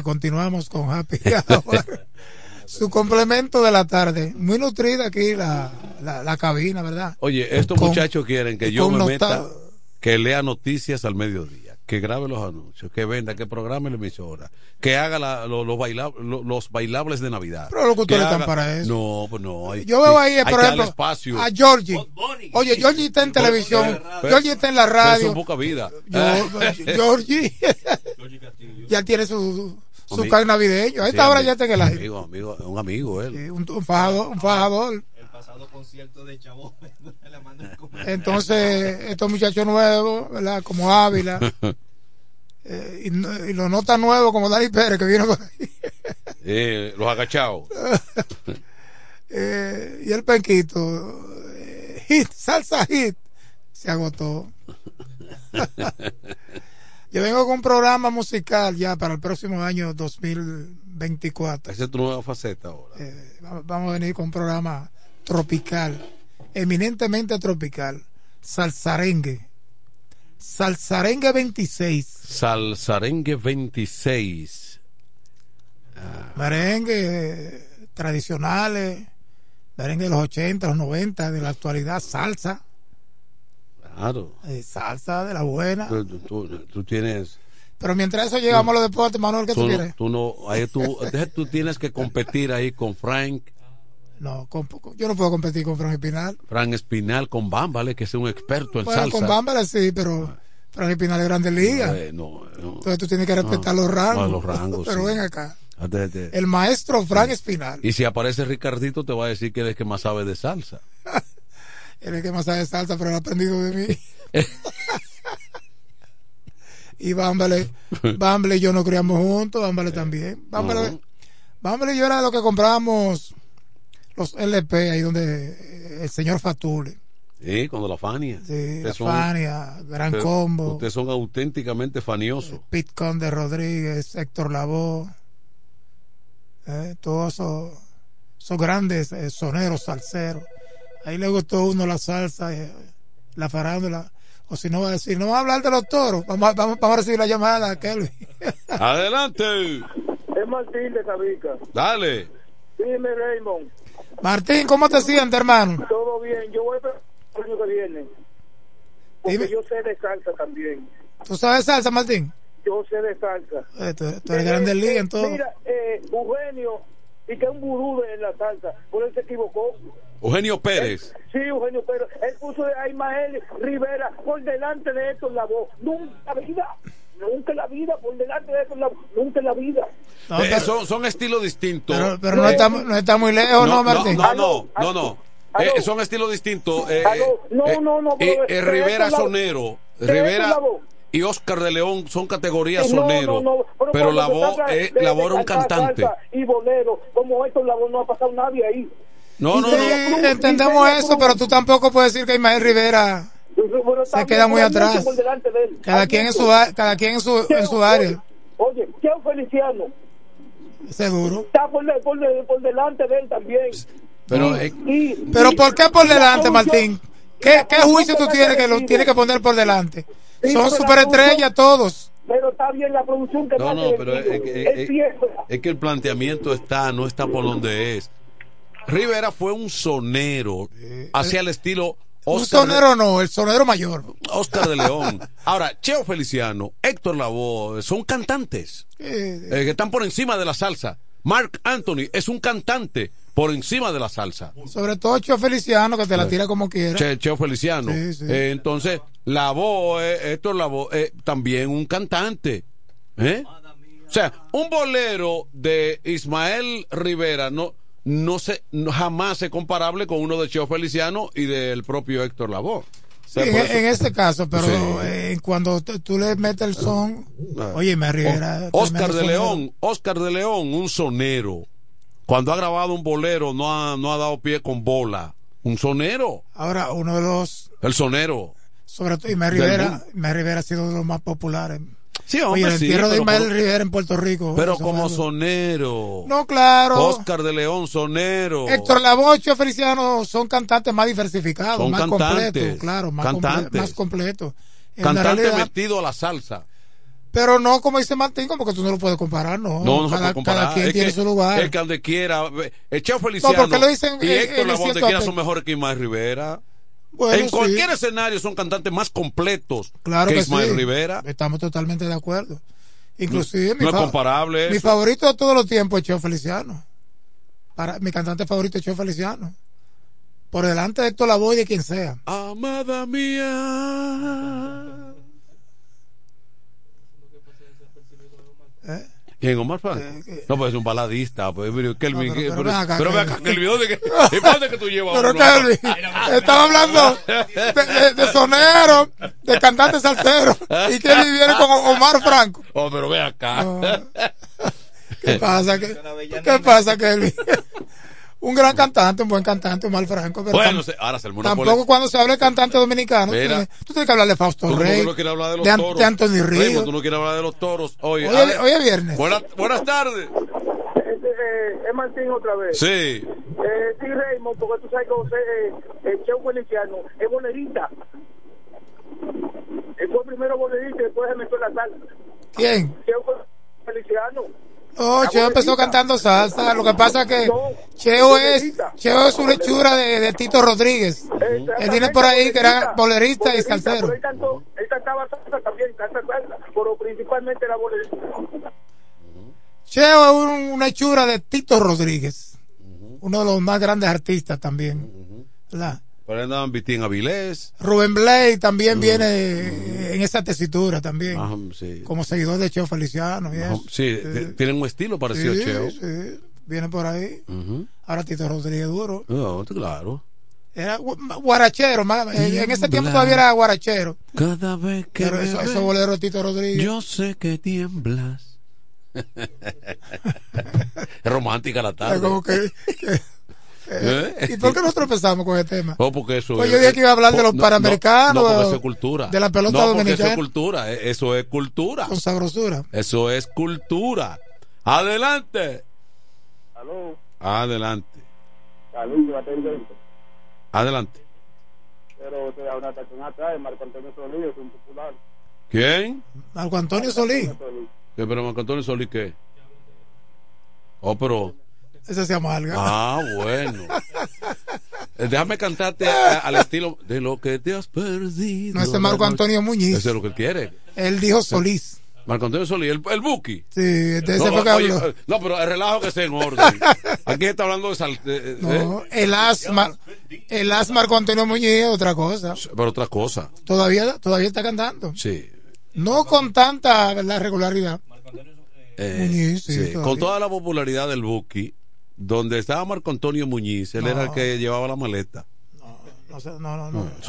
Continuamos con Happy Hour. Su complemento de la tarde. Muy nutrida aquí la, la, la cabina, ¿verdad? Oye, estos Con- muchachos quieren que yo me nota- meta, que lea noticias al mediodía, que grabe los anuncios, que venda, que programe la emisora, que haga la- lo- los, baila- lo- los bailables de Navidad. Pero los Que locutores están haga- para eso. No, pues no. hay- Yo veo ahí, hay por que ejemplo, espacio. a Georgie. Oye, Georgie está en televisión. Pero- Georgie está en la radio. es poca vida. Yo- Georgie ya tiene su, su Amigo. carro navideño. A esta Sí, hora amigo, ya está en el aire. Amigo, amigo, un amigo él. Un, un fajador. Un fajador. El pasado concierto de comentario. Entonces, estos muchachos nuevos, ¿verdad? Como Ávila. Eh, y, y los no tan nuevos como Dani Pérez, que vino por ahí. Eh, los agachados. Eh, y el penquito. eh, hit, salsa hit. Se agotó. Yo vengo con un programa musical ya para el próximo año 2024. Esa es tu nueva faceta ahora. Eh, vamos a venir con un programa tropical, eminentemente tropical. Salsarengue. Salsarengue 26. Salsarengue 26. Merengue eh, tradicionales, merengue de los 80, los 90, de la actualidad, salsa. Claro. eh, salsa de la buena. Tú, tú- tú- tú tienes. Pero mientras eso llegamos a los deportes, Manuel, ¿qué tú, no- quieres? tú no, ahí tú, tú tienes que competir ahí con Frank, No, con- yo no puedo competir con Frank Espinal. Frank Espinal, con Bámbale, que es un experto en Bueno, salsa. con Bámbara sí, pero Frank Espinal es Grandes Ligas. Eh, no, no. Entonces tú tienes que respetar No, los rangos. los rangos, Pero sí. ven acá. De- El maestro Frank Espinal, Y si aparece Ricardito, te va a decir que él es el que más sabe de salsa. él es el que más sabe de salsa, pero él ha aprendido de mí. y Bámbale, Bámbale y yo nos criamos juntos, Bámbale también. Bámbale. Bámbale y yo era lo que comprábamos los LP ahí donde eh, el señor Fatule. Sí, cuando la Fania. Sí, la son- Fania, Gran Combo. Ustedes son auténticamente faniosos. Pete Conde Rodríguez, Héctor Lavoe, eh, todos esos, esos grandes eh, soneros, salseros. Ahí le gustó uno la salsa, eh, la farándula. O si no va a decir, no va a hablar de los toros, vamos, a- vamos, vamos a recibir la llamada a Kelvin. Adelante. Es Martín de Cabica. Dale. Dime, Raymond. Martín, ¿cómo te sientes, hermano? Todo bien. Yo voy para el año que viene. Porque Dime. yo sé de salsa también. ¿Tú sabes salsa, Martín? Yo sé de salsa. Eh, tú, tú eres grande liga en todo. Mira, eh, Eugenio, y que es un vudú de la salsa. Por él se equivocó. Eugenio Pérez. Sí, Eugenio, pero él puso a Ismael Rivera por delante de esto en la voz. Nunca en vida. Nunca en la vida, por delante de la Nunca en la vida. Eh, son, son estilos distintos. Pero, pero no, está, no está muy lejos, ¿no, Martín? No, no, no, no. Eh, son estilos distintos. Eh, No, eh, no, no, eh, pero- eh, pero Rivera es Sonero. pero es Rivera y Oscar de León son no, sonero. no, no, pero la voz, eh, de- la voz era un cantante. Y bolero, como esto, la voz no ha pasado nadie ahí. No, no, Sí, no. entendemos eso, pero tú tampoco puedes decir que Ismael Rivera Bueno, se queda muy atrás. por delante de él. Cada quien en su, cada quien en su, en su área. Oye, Cheo Feliciano Seguro. está por, de- por, de- por delante de él también. Pero, eh, Pero ¿por qué por delante, Martín? ¿Qué, qué juicio tú tienes que lo tienes que poner por delante? Son superestrellas todos. Pero está bien la producción que no, no, pero es, es- Es es- cierto. es que el planteamiento está, no está por donde es. Rivera fue un sonero hacia el estilo Un Oscar de- sonero no, el sonero mayor. Oscar de León. Ahora, Cheo Feliciano, Héctor Lavoe, son cantantes Eh, eh, que están por encima de la salsa. Mark Anthony es un cantante por encima de la salsa. sobre todo Cho Feliciano, que te la tira como quiera. Che- Cheo Feliciano. Sí, sí. Eh, entonces, Lavoe, Héctor Lavoe, eh, también un cantante. ¿Eh? O sea, un bolero de Ismael Rivera no, no se, no- jamás es comparable con uno de Cheo Feliciano y del propio Héctor Lavoe. O Sí, en, este caso, pero Sí. eh, cuando tú le metes el son, Ah. oye, me Rivera. O- Oscar de sonero. León, Oscar de León, un sonero. Cuando ha grabado un bolero, no ha, no ha dado pie con bola. Un sonero. Ahora, uno de los, El sonero. sobre todo, Ismael Del Rivera, Rivera ha sido de los más populares. Sí, Oye, hombre, el sí, entierro de pero Ismael Rivera en Puerto Rico. Pero como sonero. No, claro. Oscar de León, sonero. Héctor Lavoe, Cho Feliciano son cantantes más diversificados, Son más cantantes, completos, claro, más, comple- cantantes. más completos. Cantante realidad, metido a la salsa. pero no como dice Martín, como que tú no lo puedes comparar, no. No, no se cada, puede comparar. cada quien es tiene que, su lugar. Es que donde quiera. El Cheo Feliciano porque lo dicen y Héctor aspecto. son mejores que Ismael Rivera. Bueno, en sí. cualquier escenario son cantantes más completos Claro que que Ismael sí. Rivera. Estamos totalmente de acuerdo. Inclusive mi, no es comparable mi eso. favorito de todos los tiempos es Cheo Feliciano. Para, mi cantante favorito es Cheo Feliciano. Por delante de Héctor Lavoe y de quien sea. Amada mía. ¿Eh? ¿Quién, Omar Franco? No, pues es un baladista. Pues, pero, Kelvin, No, pero- que- pero pero, acá, pero Kelvin. acá, Kelvin, ¿dónde que, ¿y para dónde que tú llevas Pero? Kelvin, estaba hablando de, de, de sonero, de cantante salsero. Y Kelvin viene con Omar Franco. Oh, pero ve acá. ¿Qué pasa? ¿Qué, ¿qué pasa, Kelvin? Un gran cantante, un buen cantante, Omar Franco. Pero Bueno, tam- se- ahora una tampoco cuando se habla de cantante dominicano, tú Mira. tienes, tú tienes que hablar de Fausto Tú Rey, no hablar de los de, An- toros. de Anthony Ríos. tú no quieres hablar de los toros. Hoy hoy es viernes. Buenas, buenas tardes. Este, eh, es Martín otra vez. Sí. Eh, sí, Raymond, porque tú sabes que José, eh, el Cheo Feliciano es bolerista. Él fue primero bolerista y después se metió en la salsa. ¿Quién? Cheo Feliciano. Oh, La Cheo empezó cantando salsa. Lo que pasa es que Cheo es, Cheo es una hechura de, de Tito Rodríguez. Él tiene por ahí que era bolerista y salsero. Él, cantaba salsa también, canta salsa, pero principalmente era bolerista. Cheo es un- una hechura de Tito Rodríguez. Uno de los más grandes artistas también. ¿verdad? Por ahí andaban Vitín Avilés. Rubén Blay también viene en esa tesitura también. Sí. Como seguidor de Cheo Feliciano y eso. sí, t- tienen un estilo parecido Sí, a Cheo. sí, viene por ahí. Ahora Tito Rodríguez duro. No, claro. Era gu- guarachero, más- en ese tiempo todavía era guarachero. Cada vez que Pero eso, boleros de Tito Rodríguez. yo sé que tiemblas. es romántica la tarde. como que- que- ¿Eh? ¿Y por qué nosotros empezamos con el tema? Oh, porque eso Pues es- yo dije que iba a hablar de los no, panamericanos, No, no, porque eso es cultura. de la pelota no, porque Eso dominicana. es cultura. eh, Eso es cultura. Con sabrosura. Eso es cultura. Adelante. Aló, Adelante. saludos. Adelante. Pero te da una estación atrás, Marco Antonio Solís es un popular. ¿Quién? Marco Antonio Solís. ¿Qué, pero Marco Antonio Solís qué? Oh, pero. Ese se amarga. Ah, bueno. Eh, Déjame cantarte a- al estilo de lo que te has perdido. No, ese es Marco. Antonio Muñiz. Ese es lo que quiere. Él dijo Solís. Marco Antonio Solís, el, el Buki. Sí, de ese No, fue oye, no, pero el relajo que esté en orden. Aquí está hablando de sal, de- de- No, el as, Mar- el as Marco Antonio Muñiz es otra cosa. pero otra cosa. Todavía, todavía está cantando. Sí. No con tanta la regularidad. Eh, Muñiz, sí. Con toda la popularidad del Buki, donde estaba Marco Antonio Muñiz, él No. era el que llevaba la maleta. No, no, no. no. Es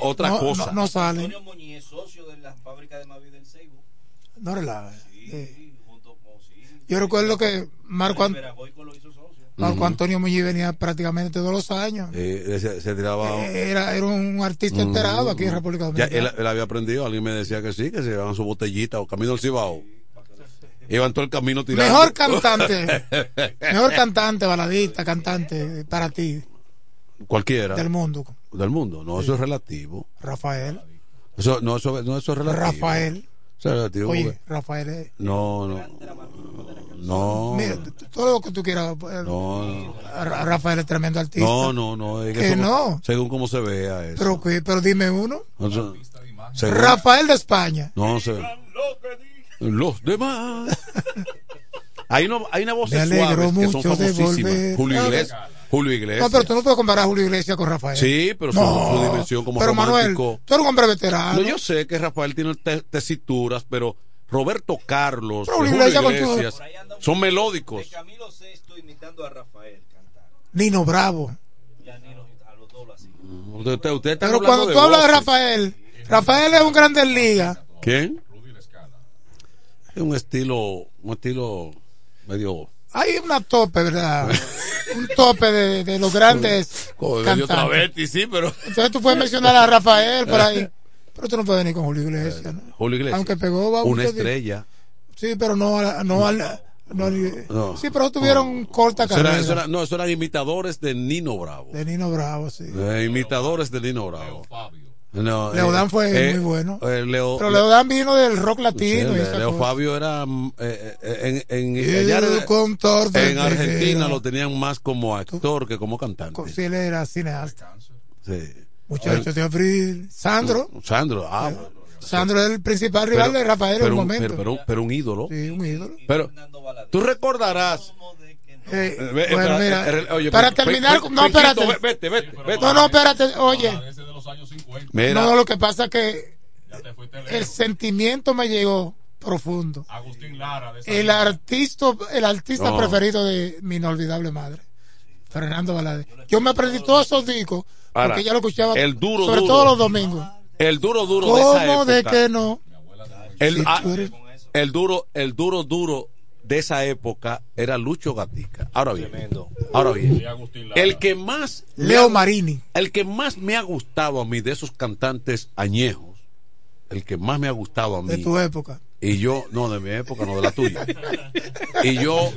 otra No, cosa. No, no sale. Antonio Muñiz, socio de la fábrica de Mavi del Seibo. No relaja. Sí. Yo recuerdo que Marco, An- Marco Ujú. Antonio Muñiz venía prácticamente todos los años. Eh, se, se tiraba. Era, era un artista enterado aquí en. República Ya, Dominicana. él, él había aprendido, alguien me decía que sí, que se llevaban su botellita o camino al Cibao. Iban todo el camino tirando. Mejor cantante. Mejor cantante, baladista, cantante para ti. Cualquiera. Del mundo. Del mundo. No, eso es relativo. Rafael. Eso, no, eso, no, eso es relativo. Rafael. Eso es relativo. Oye, porque- Rafael es. No, no. No. Mira, todo lo que tú quieras. eh, No, Ra- Rafael es tremendo artista. no, no, no. es Que eso- no. Según cómo se vea eso. Pero, pero dime uno. No, Rafael de España. No sé. Los demás. Hay, una hay una voz suaves que son famosísimas. Julio Iglesias. Julio Iglesias. No, pero tú no puedes comparar a Julio Iglesias con Rafael. Sí, pero su, No, su dimensión como Pero Manuel, romántico. tú eres un hombre veterano. No, yo sé que Rafael tiene te- tesituras, pero Roberto Carlos, Pero Julio Iglesias con tu- Iglesias, son melódicos. Nino Bravo. Usted, usted- usted está Pero cuando tú hablas de. Rafael, Rafael es un grande liga. ¿Quién? Es un estilo, un estilo medio. Hay una tope, ¿verdad? un tope de, de los grandes Joder, sí, pero. Entonces tú puedes mencionar a Rafael por ahí. Pero tú no puedes venir con Julio Iglesias, ¿no? Julio Iglesias. Aunque pegó va, Una estrella. Sí, pero no, no, no al- No. Sí, pero tuvieron corta Eso era- carrera. eso era- no, eso eran imitadores de Nino Bravo. De Nino Bravo, sí. Eh, imitadores de Nino Bravo. No, Leodán eh, fue eh, muy bueno. eh, Leo- Pero Leodán vino del rock Sí, latino. y esa Leo cosa. Fabio era mm, eh, eh, en, en, el en- Argentina lo tenían más como actor que como cantante. Sí, él era cineasta. Sí. Muchachos de abril. Sandro. Sandro, ah, Sandro es el principal rival pero- de Rafael en el momento. Pero, pero, pero un ídolo. Sí, un ídolo. Pero tú recordarás. Eh, ve- bueno, espera, mira, oye, para pe- terminar, pe- no, espérate. ve- Vete, vete, vete. No, no, espérate, oye. Mira. No, lo que pasa es que el sentimiento me llegó profundo. Agustín Lara. De esa El artista, el artista No. preferido de mi inolvidable madre, Fernando Valadez. Yo me aprendí todos esos discos Ahora, porque ya lo escuchaba el duro, sobre duro. todo los domingos. El duro duro de esa ¿Cómo de que no? El, Si ah, eres- el duro, el duro duro de esa época era Lucho Gatica. Ahora bien, ahora bien, el que más me Leo ha- Marini. el que más me ha gustado a mí de esos cantantes añejos, el que más me ha gustado a De mí tu época. y yo no de mi época, no de la tuya. y yo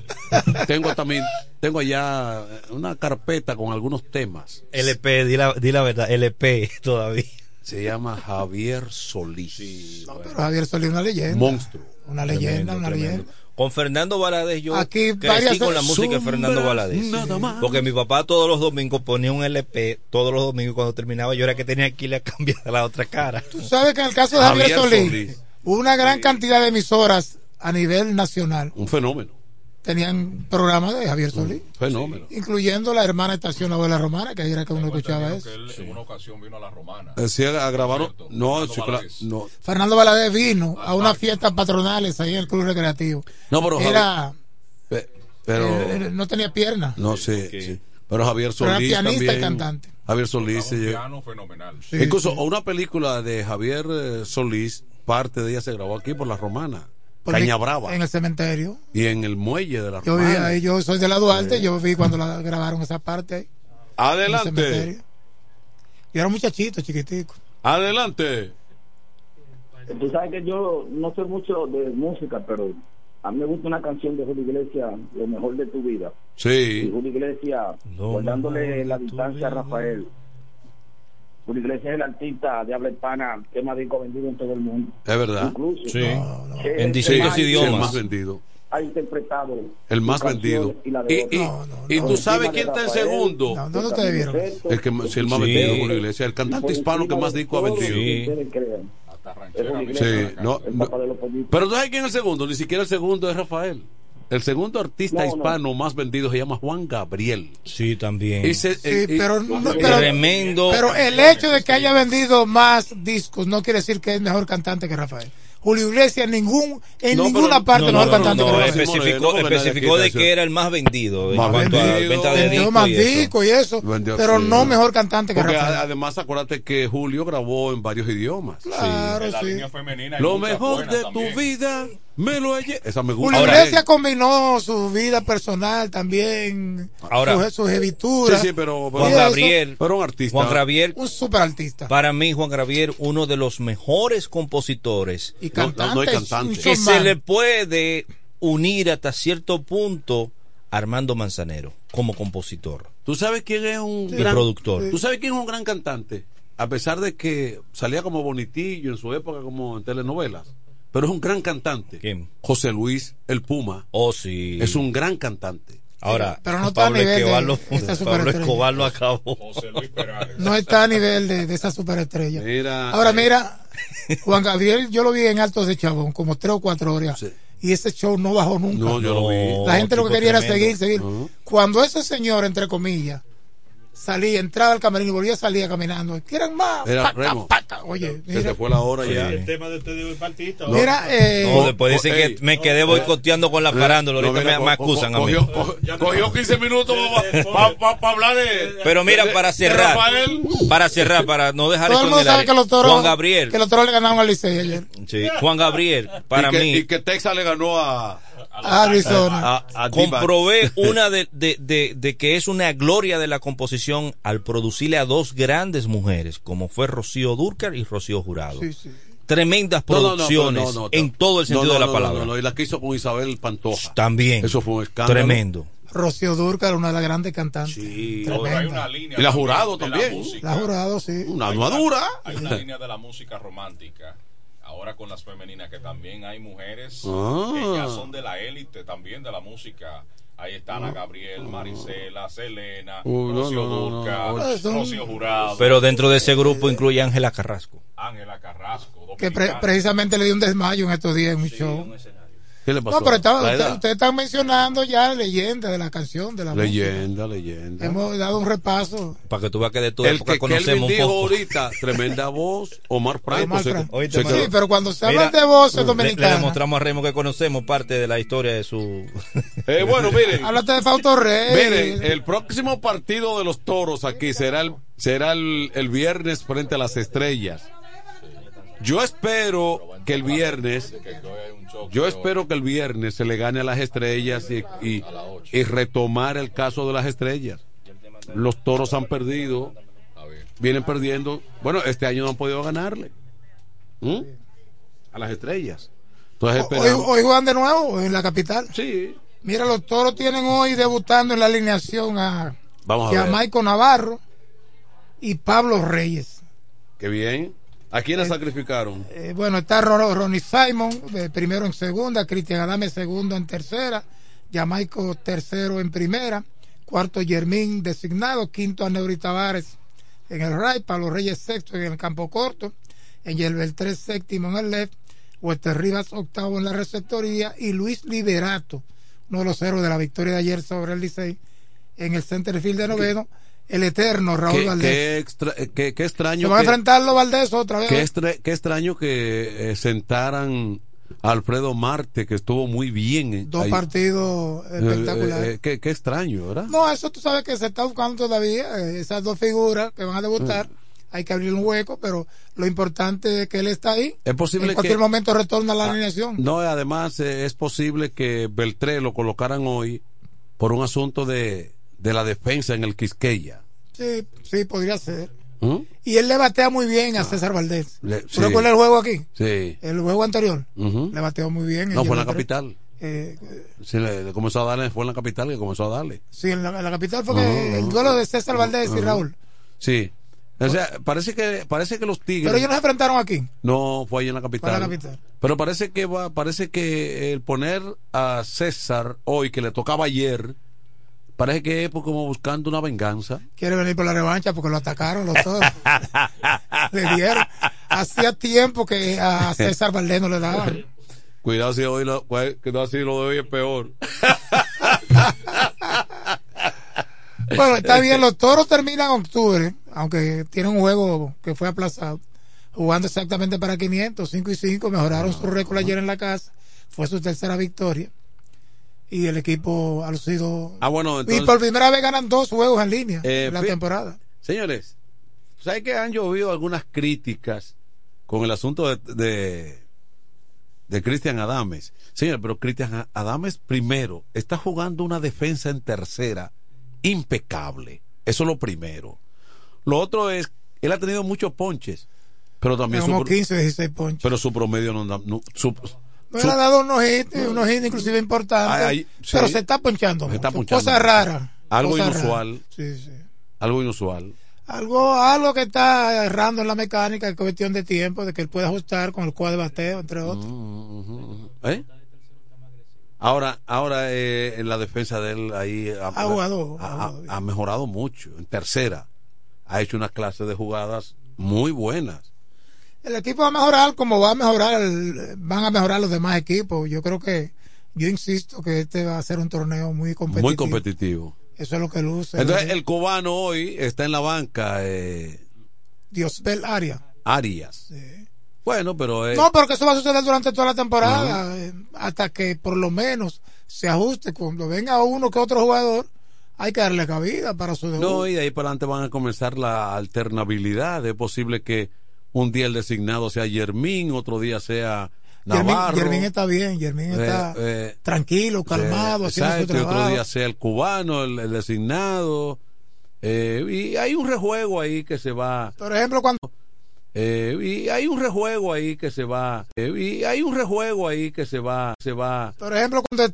tengo también tengo allá una carpeta con algunos temas. LP, di la, di la verdad, LP todavía. Se llama Javier Solís. Pero Javier Solís es una leyenda. Monstruo. Una leyenda, Tremendo, una tremendo. leyenda. Con Fernando Valadez yo Aquí crecí con la música de Fernando Valadez. nada más. Porque mi papá todos los domingos ponía un LP, todos los domingos y cuando terminaba yo era que tenía que irle a cambiar a la otra cara. Tú sabes que en el caso de Javier, Javier Solís, Solís. una gran cantidad de emisoras a nivel nacional Un fenómeno. Tenían programas de Javier Solís, Fenómeno. incluyendo la hermana estación La Abuela Romana, que ahí era que uno escuchaba eso. él en una ocasión vino a la romana. Eh, Sí, a grabaron. No, no. Fernando Valadez vino a unas fiestas patronales ahí en el Club Recreativo. No, pero Era, Pe- Pero. él- él no tenía piernas. No sé. sí. Pero Javier Pero era Solís pianista y cantante. Javier Solís. lle- Piano fenomenal. Sí, Incluso sí. una película de Javier eh, Solís, parte de ella se grabó aquí por la Romana. Caña Brava. En el cementerio. Y en el muelle de la Yo vi ahí, yo soy de la Duarte, yo vi cuando la grabaron esa parte ahí. Adelante. Yo era un muchachito, chiquitico. Adelante. Tú sabes que yo no sé mucho de música, pero a mí me gusta una canción de Julio Iglesias, Lo mejor de tu vida. Y Sí. Julio Iglesias, guardándole la distancia a vida. Rafael. Julio Iglesias es el artista de habla hispana que más disco vendido en todo el mundo. Es verdad. Incluso. Sí. es En el distintos más- Sí, el idiomas. más vendido. Ha interpretado El más vendido. Y, la Y, tú sabes quién está en segundo. No, ¿Dónde ustedes vieron? El que sí, el más Sí. vendido, Julio Iglesias. El cantante hispano que más disco ha vendido. Sí. Hasta Es ranchera. Sí, no, el no. papá de los pollitos. Pero tú sabes quién es el segundo, ni siquiera el segundo es Rafael. El segundo artista No, no. hispano más vendido se llama Juan Gabriel. Sí, también. Y se- Sí, eh, y- pero, no- pero, Tremendo. pero el hecho de que haya vendido más discos no quiere decir que es mejor cantante que Rafael. Julio Iglesias ningún, en No, ninguna pero- parte no, mejor no, cantante no, que Rafael. especificó, especificó de que era el más vendido en Más cuanto a vendido. venta de Vendió discos más y eso. discos y eso, Vendió- pero sí. no mejor cantante que Porque Rafael. además acuérdate que Julio grabó en varios idiomas. Claro, la sí. línea femenina hay Lo mejor de también. tu vida me lo Esa me gusta. Julio Ahora- Iglesias combinó su vida personal también, Ahora- sus, sus evituras. Sí, sí, pero, pero- Juan Gabriel. pero un artista. Juan Gabriel, Un super artista. para mí, Juan Gabriel, uno de los mejores compositores Y No, no, cantante. no hay y cantante. un que se le puede unir hasta cierto punto a Armando Manzanero como compositor ¿Tú sabes quién es un y gran productor. ¿Tú sabes quién es un gran cantante? A pesar de que salía como bonitillo en su época como en telenovelas, pero es un gran cantante. ¿Quién? José Luis el Puma. Oh, sí. Es un gran cantante. Ahora, Pero no está a Pablo nivel de Escobar lo, esa Pablo. Escobar lo acabó. No está a nivel de, de esa superestrella. Mira, Ahora eh, mira, Juan Gabriel, yo lo vi en Altos de Chabón, como tres o cuatro horas. Y ese show no bajó nunca. No, yo lo vi. La gente lo que quería era seguir, seguir. Cuando ese señor, entre comillas, salía, entraba al camerino y volvía a salir caminando. ¿Quieren más? Era Paca, Remo. paca. Oye, Se mira. te fue la hora ya. El tema de este de hoy partista. Mira, eh, No, después dicen Ey, que me quedé boicoteando con la farándula. No, Ahorita mira, me, me co- acusan a mí. cogió, cogió- cogió 15 minutos para hablar de. Pero mira, de- para cerrar, para cerrar, para no dejar todo el mundo el sabe que los toros, Juan Gabriel, que los toros le ganaron al Licey ayer. sí, Juan Gabriel, para y que, mí, Y que Texas le ganó a. A Arizona. a, a D-backs. comprobé una de, de, de, de que es una gloria de la composición al producirle a dos grandes mujeres, como fue Rocío Durcar y Rocío Jurado. Sí, sí. Tremendas No, no, no, producciones no, no, no. en todo el sentido No, no, de la palabra. No, no, y la que hizo con Isabel Pantoja. También. Eso fue un escándalo. Tremendo. Rocío Durcal, una de las grandes cantantes. Sí, Tremenda. Hay una línea Y la jurado la también. La jurado, sí. Una Hay armadura. Hay una línea de la música romántica. Ahora con las femeninas, que también hay mujeres Ah. que ya son de la élite también de la música. Ahí está Ana Gabriel, Marisela, Selena, no, Rocío no, no, no. Durcal, Son- Rocío Jurado, Pero dentro de ese grupo incluye a Ángela Carrasco. Ángela Carrasco. Que pre- precisamente le dio un desmayo en estos días en un show. ¿Qué le pasó? No, pero usted- ustedes están mencionando ya leyendas de la canción, de la música. Leyenda, leyenda. Hemos dado un repaso. Para que tú veas que de tu El época que Kelvin conocemos un dijo poco. ahorita, tremenda voz, Omar Franco. Omar se- se Sí, pero cuando se Mira, habla de voces le, le dominicanas, demostramos a Remo que conocemos parte de la historia de su. Eh, bueno, miren. háblate de Fausto Rey. Miren, el próximo partido de los toros aquí será el, será el, el viernes frente a las estrellas. Yo espero que el viernes, yo espero que el viernes se le gane a las estrellas y, y, y retomar el caso de las estrellas. Los toros han perdido, vienen perdiendo. Bueno, este año no han podido ganarle ¿Mm? a las estrellas. Entonces Hoy, hoy juegan de nuevo en la capital. Sí, Mira, los toros tienen hoy debutando en la alineación a vamos a ver. Jamaico Navarro y Pablo Reyes. Qué bien. ¿A quiénes sacrificaron? Eh, bueno, está Ron- Ronnie Simon, eh, primero en segunda, Cristian Adame segundo en tercera, Jamaico tercero en primera, cuarto Germín designado, quinto Aneuri Tavares en el right, Pablo Reyes sexto en el campo corto, en el Beltrés séptimo en el left, Huester Rivas octavo en la receptoría y Luis Liberato, uno de los héroes de la victoria de ayer sobre el Licey, en el center field de noveno, el eterno Raúl Qué, Valdés. qué extra- eh, qué- qué Se extraño van a enfrentarlo Valdés otra vez. qué extra- qué extraño que eh, sentaran a Alfredo Marte, que estuvo muy bien. eh, Dos ahí. partidos espectaculares. eh, eh, qué, qué extraño, ¿verdad? No, eso tú sabes que se está buscando todavía, esas dos figuras que van a debutar. Hay que abrir un hueco, pero lo importante es que él está ahí. Es posible en cualquier que- momento retorna a la Ah, alineación. No, además eh, es posible que Beltré lo colocaran hoy por un asunto de, de la defensa en el Quisqueya. Sí, sí, podría ser. ¿Mm? Y él le batea muy bien a César Valdés. Le- ¿Tú sí. recuerdas el juego aquí? Sí. El juego anterior. Le bateó muy bien. No, fue en la capital. Eh, Sí, le, le comenzó a darle, fue en la capital que comenzó a darle. sí, en la, en la capital fue que Ajá, el duelo de César Valdés y. Raúl. Sí. O sea, parece que, parece que los Tigres. Pero ellos no se enfrentaron aquí. No, fue ahí en la capital. Fue en la capital. Pero parece que va, parece que el poner a César hoy, que le tocaba ayer, parece que es pues, como buscando una venganza. Quiere venir por la revancha porque lo atacaron los todos. le dieron. Hacía tiempo que a César Valdés no le daban. Cuidado si hoy lo, cuidado si lo de hoy es peor. Bueno, está bien, los toros terminan en octubre, aunque tienen un juego que fue aplazado, jugando exactamente para 500, 5 y 5, mejoraron su récord ayer en la casa, fue su tercera victoria. Y el equipo ha lucido. Ah, bueno, entonces. y por primera vez ganan dos juegos en línea Eh, en la temporada. Señores, ¿sabes que han llovido algunas críticas con el asunto de, de, de Cristian Adames? Señor, pero Cristian Adames primero está jugando una defensa en tercera impecable. Eso es lo primero. Lo otro es, él ha tenido muchos ponches, pero también Como su, 15, 16 ponches. pero su promedio no, anda- no- su, Me ha dado unos hits, unos hits inclusive importantes, sí. pero se está ponchando. Se está. Cosas raras. Algo inusual. raras. Sí, sí. Algo inusual. Algo, algo que está errando en la mecánica, es cuestión de tiempo, de que él pueda ajustar con el cuadro de bateo, entre otros. ¿Eh? Ahora, ahora eh, en la defensa de él ahí ha, Ha jugado, ha- ha- ha mejorado mucho. En tercera ha hecho una clase de jugadas muy buenas. El equipo va a mejorar como va a mejorar, el- van a mejorar los demás equipos. Yo creo que, yo insisto que este va a ser un torneo muy competitivo. Muy competitivo. Eso es lo que luce. Entonces el cubano hoy está en la banca, eh, Diosbel Aria. Arias. Bueno, pero eh, No, pero que eso va a suceder durante toda la temporada, eh, hasta que por lo menos se ajuste. Cuando venga uno que otro jugador, hay que darle cabida para su debut. No, y de ahí para adelante van a comenzar la alternabilidad. Es posible que un día el designado sea Yermín, otro día sea Navarro. Yermín está bien, Yermín Eh, está eh, tranquilo, calmado, eh, haciendo su exacto, y otro día sea el cubano, el, el designado. Eh, y hay un rejuego ahí que se va. Por ejemplo, cuando eh, y hay un rejuego ahí que se va. eh, y hay un rejuego ahí que se va. Se va. por ejemplo, cuando esté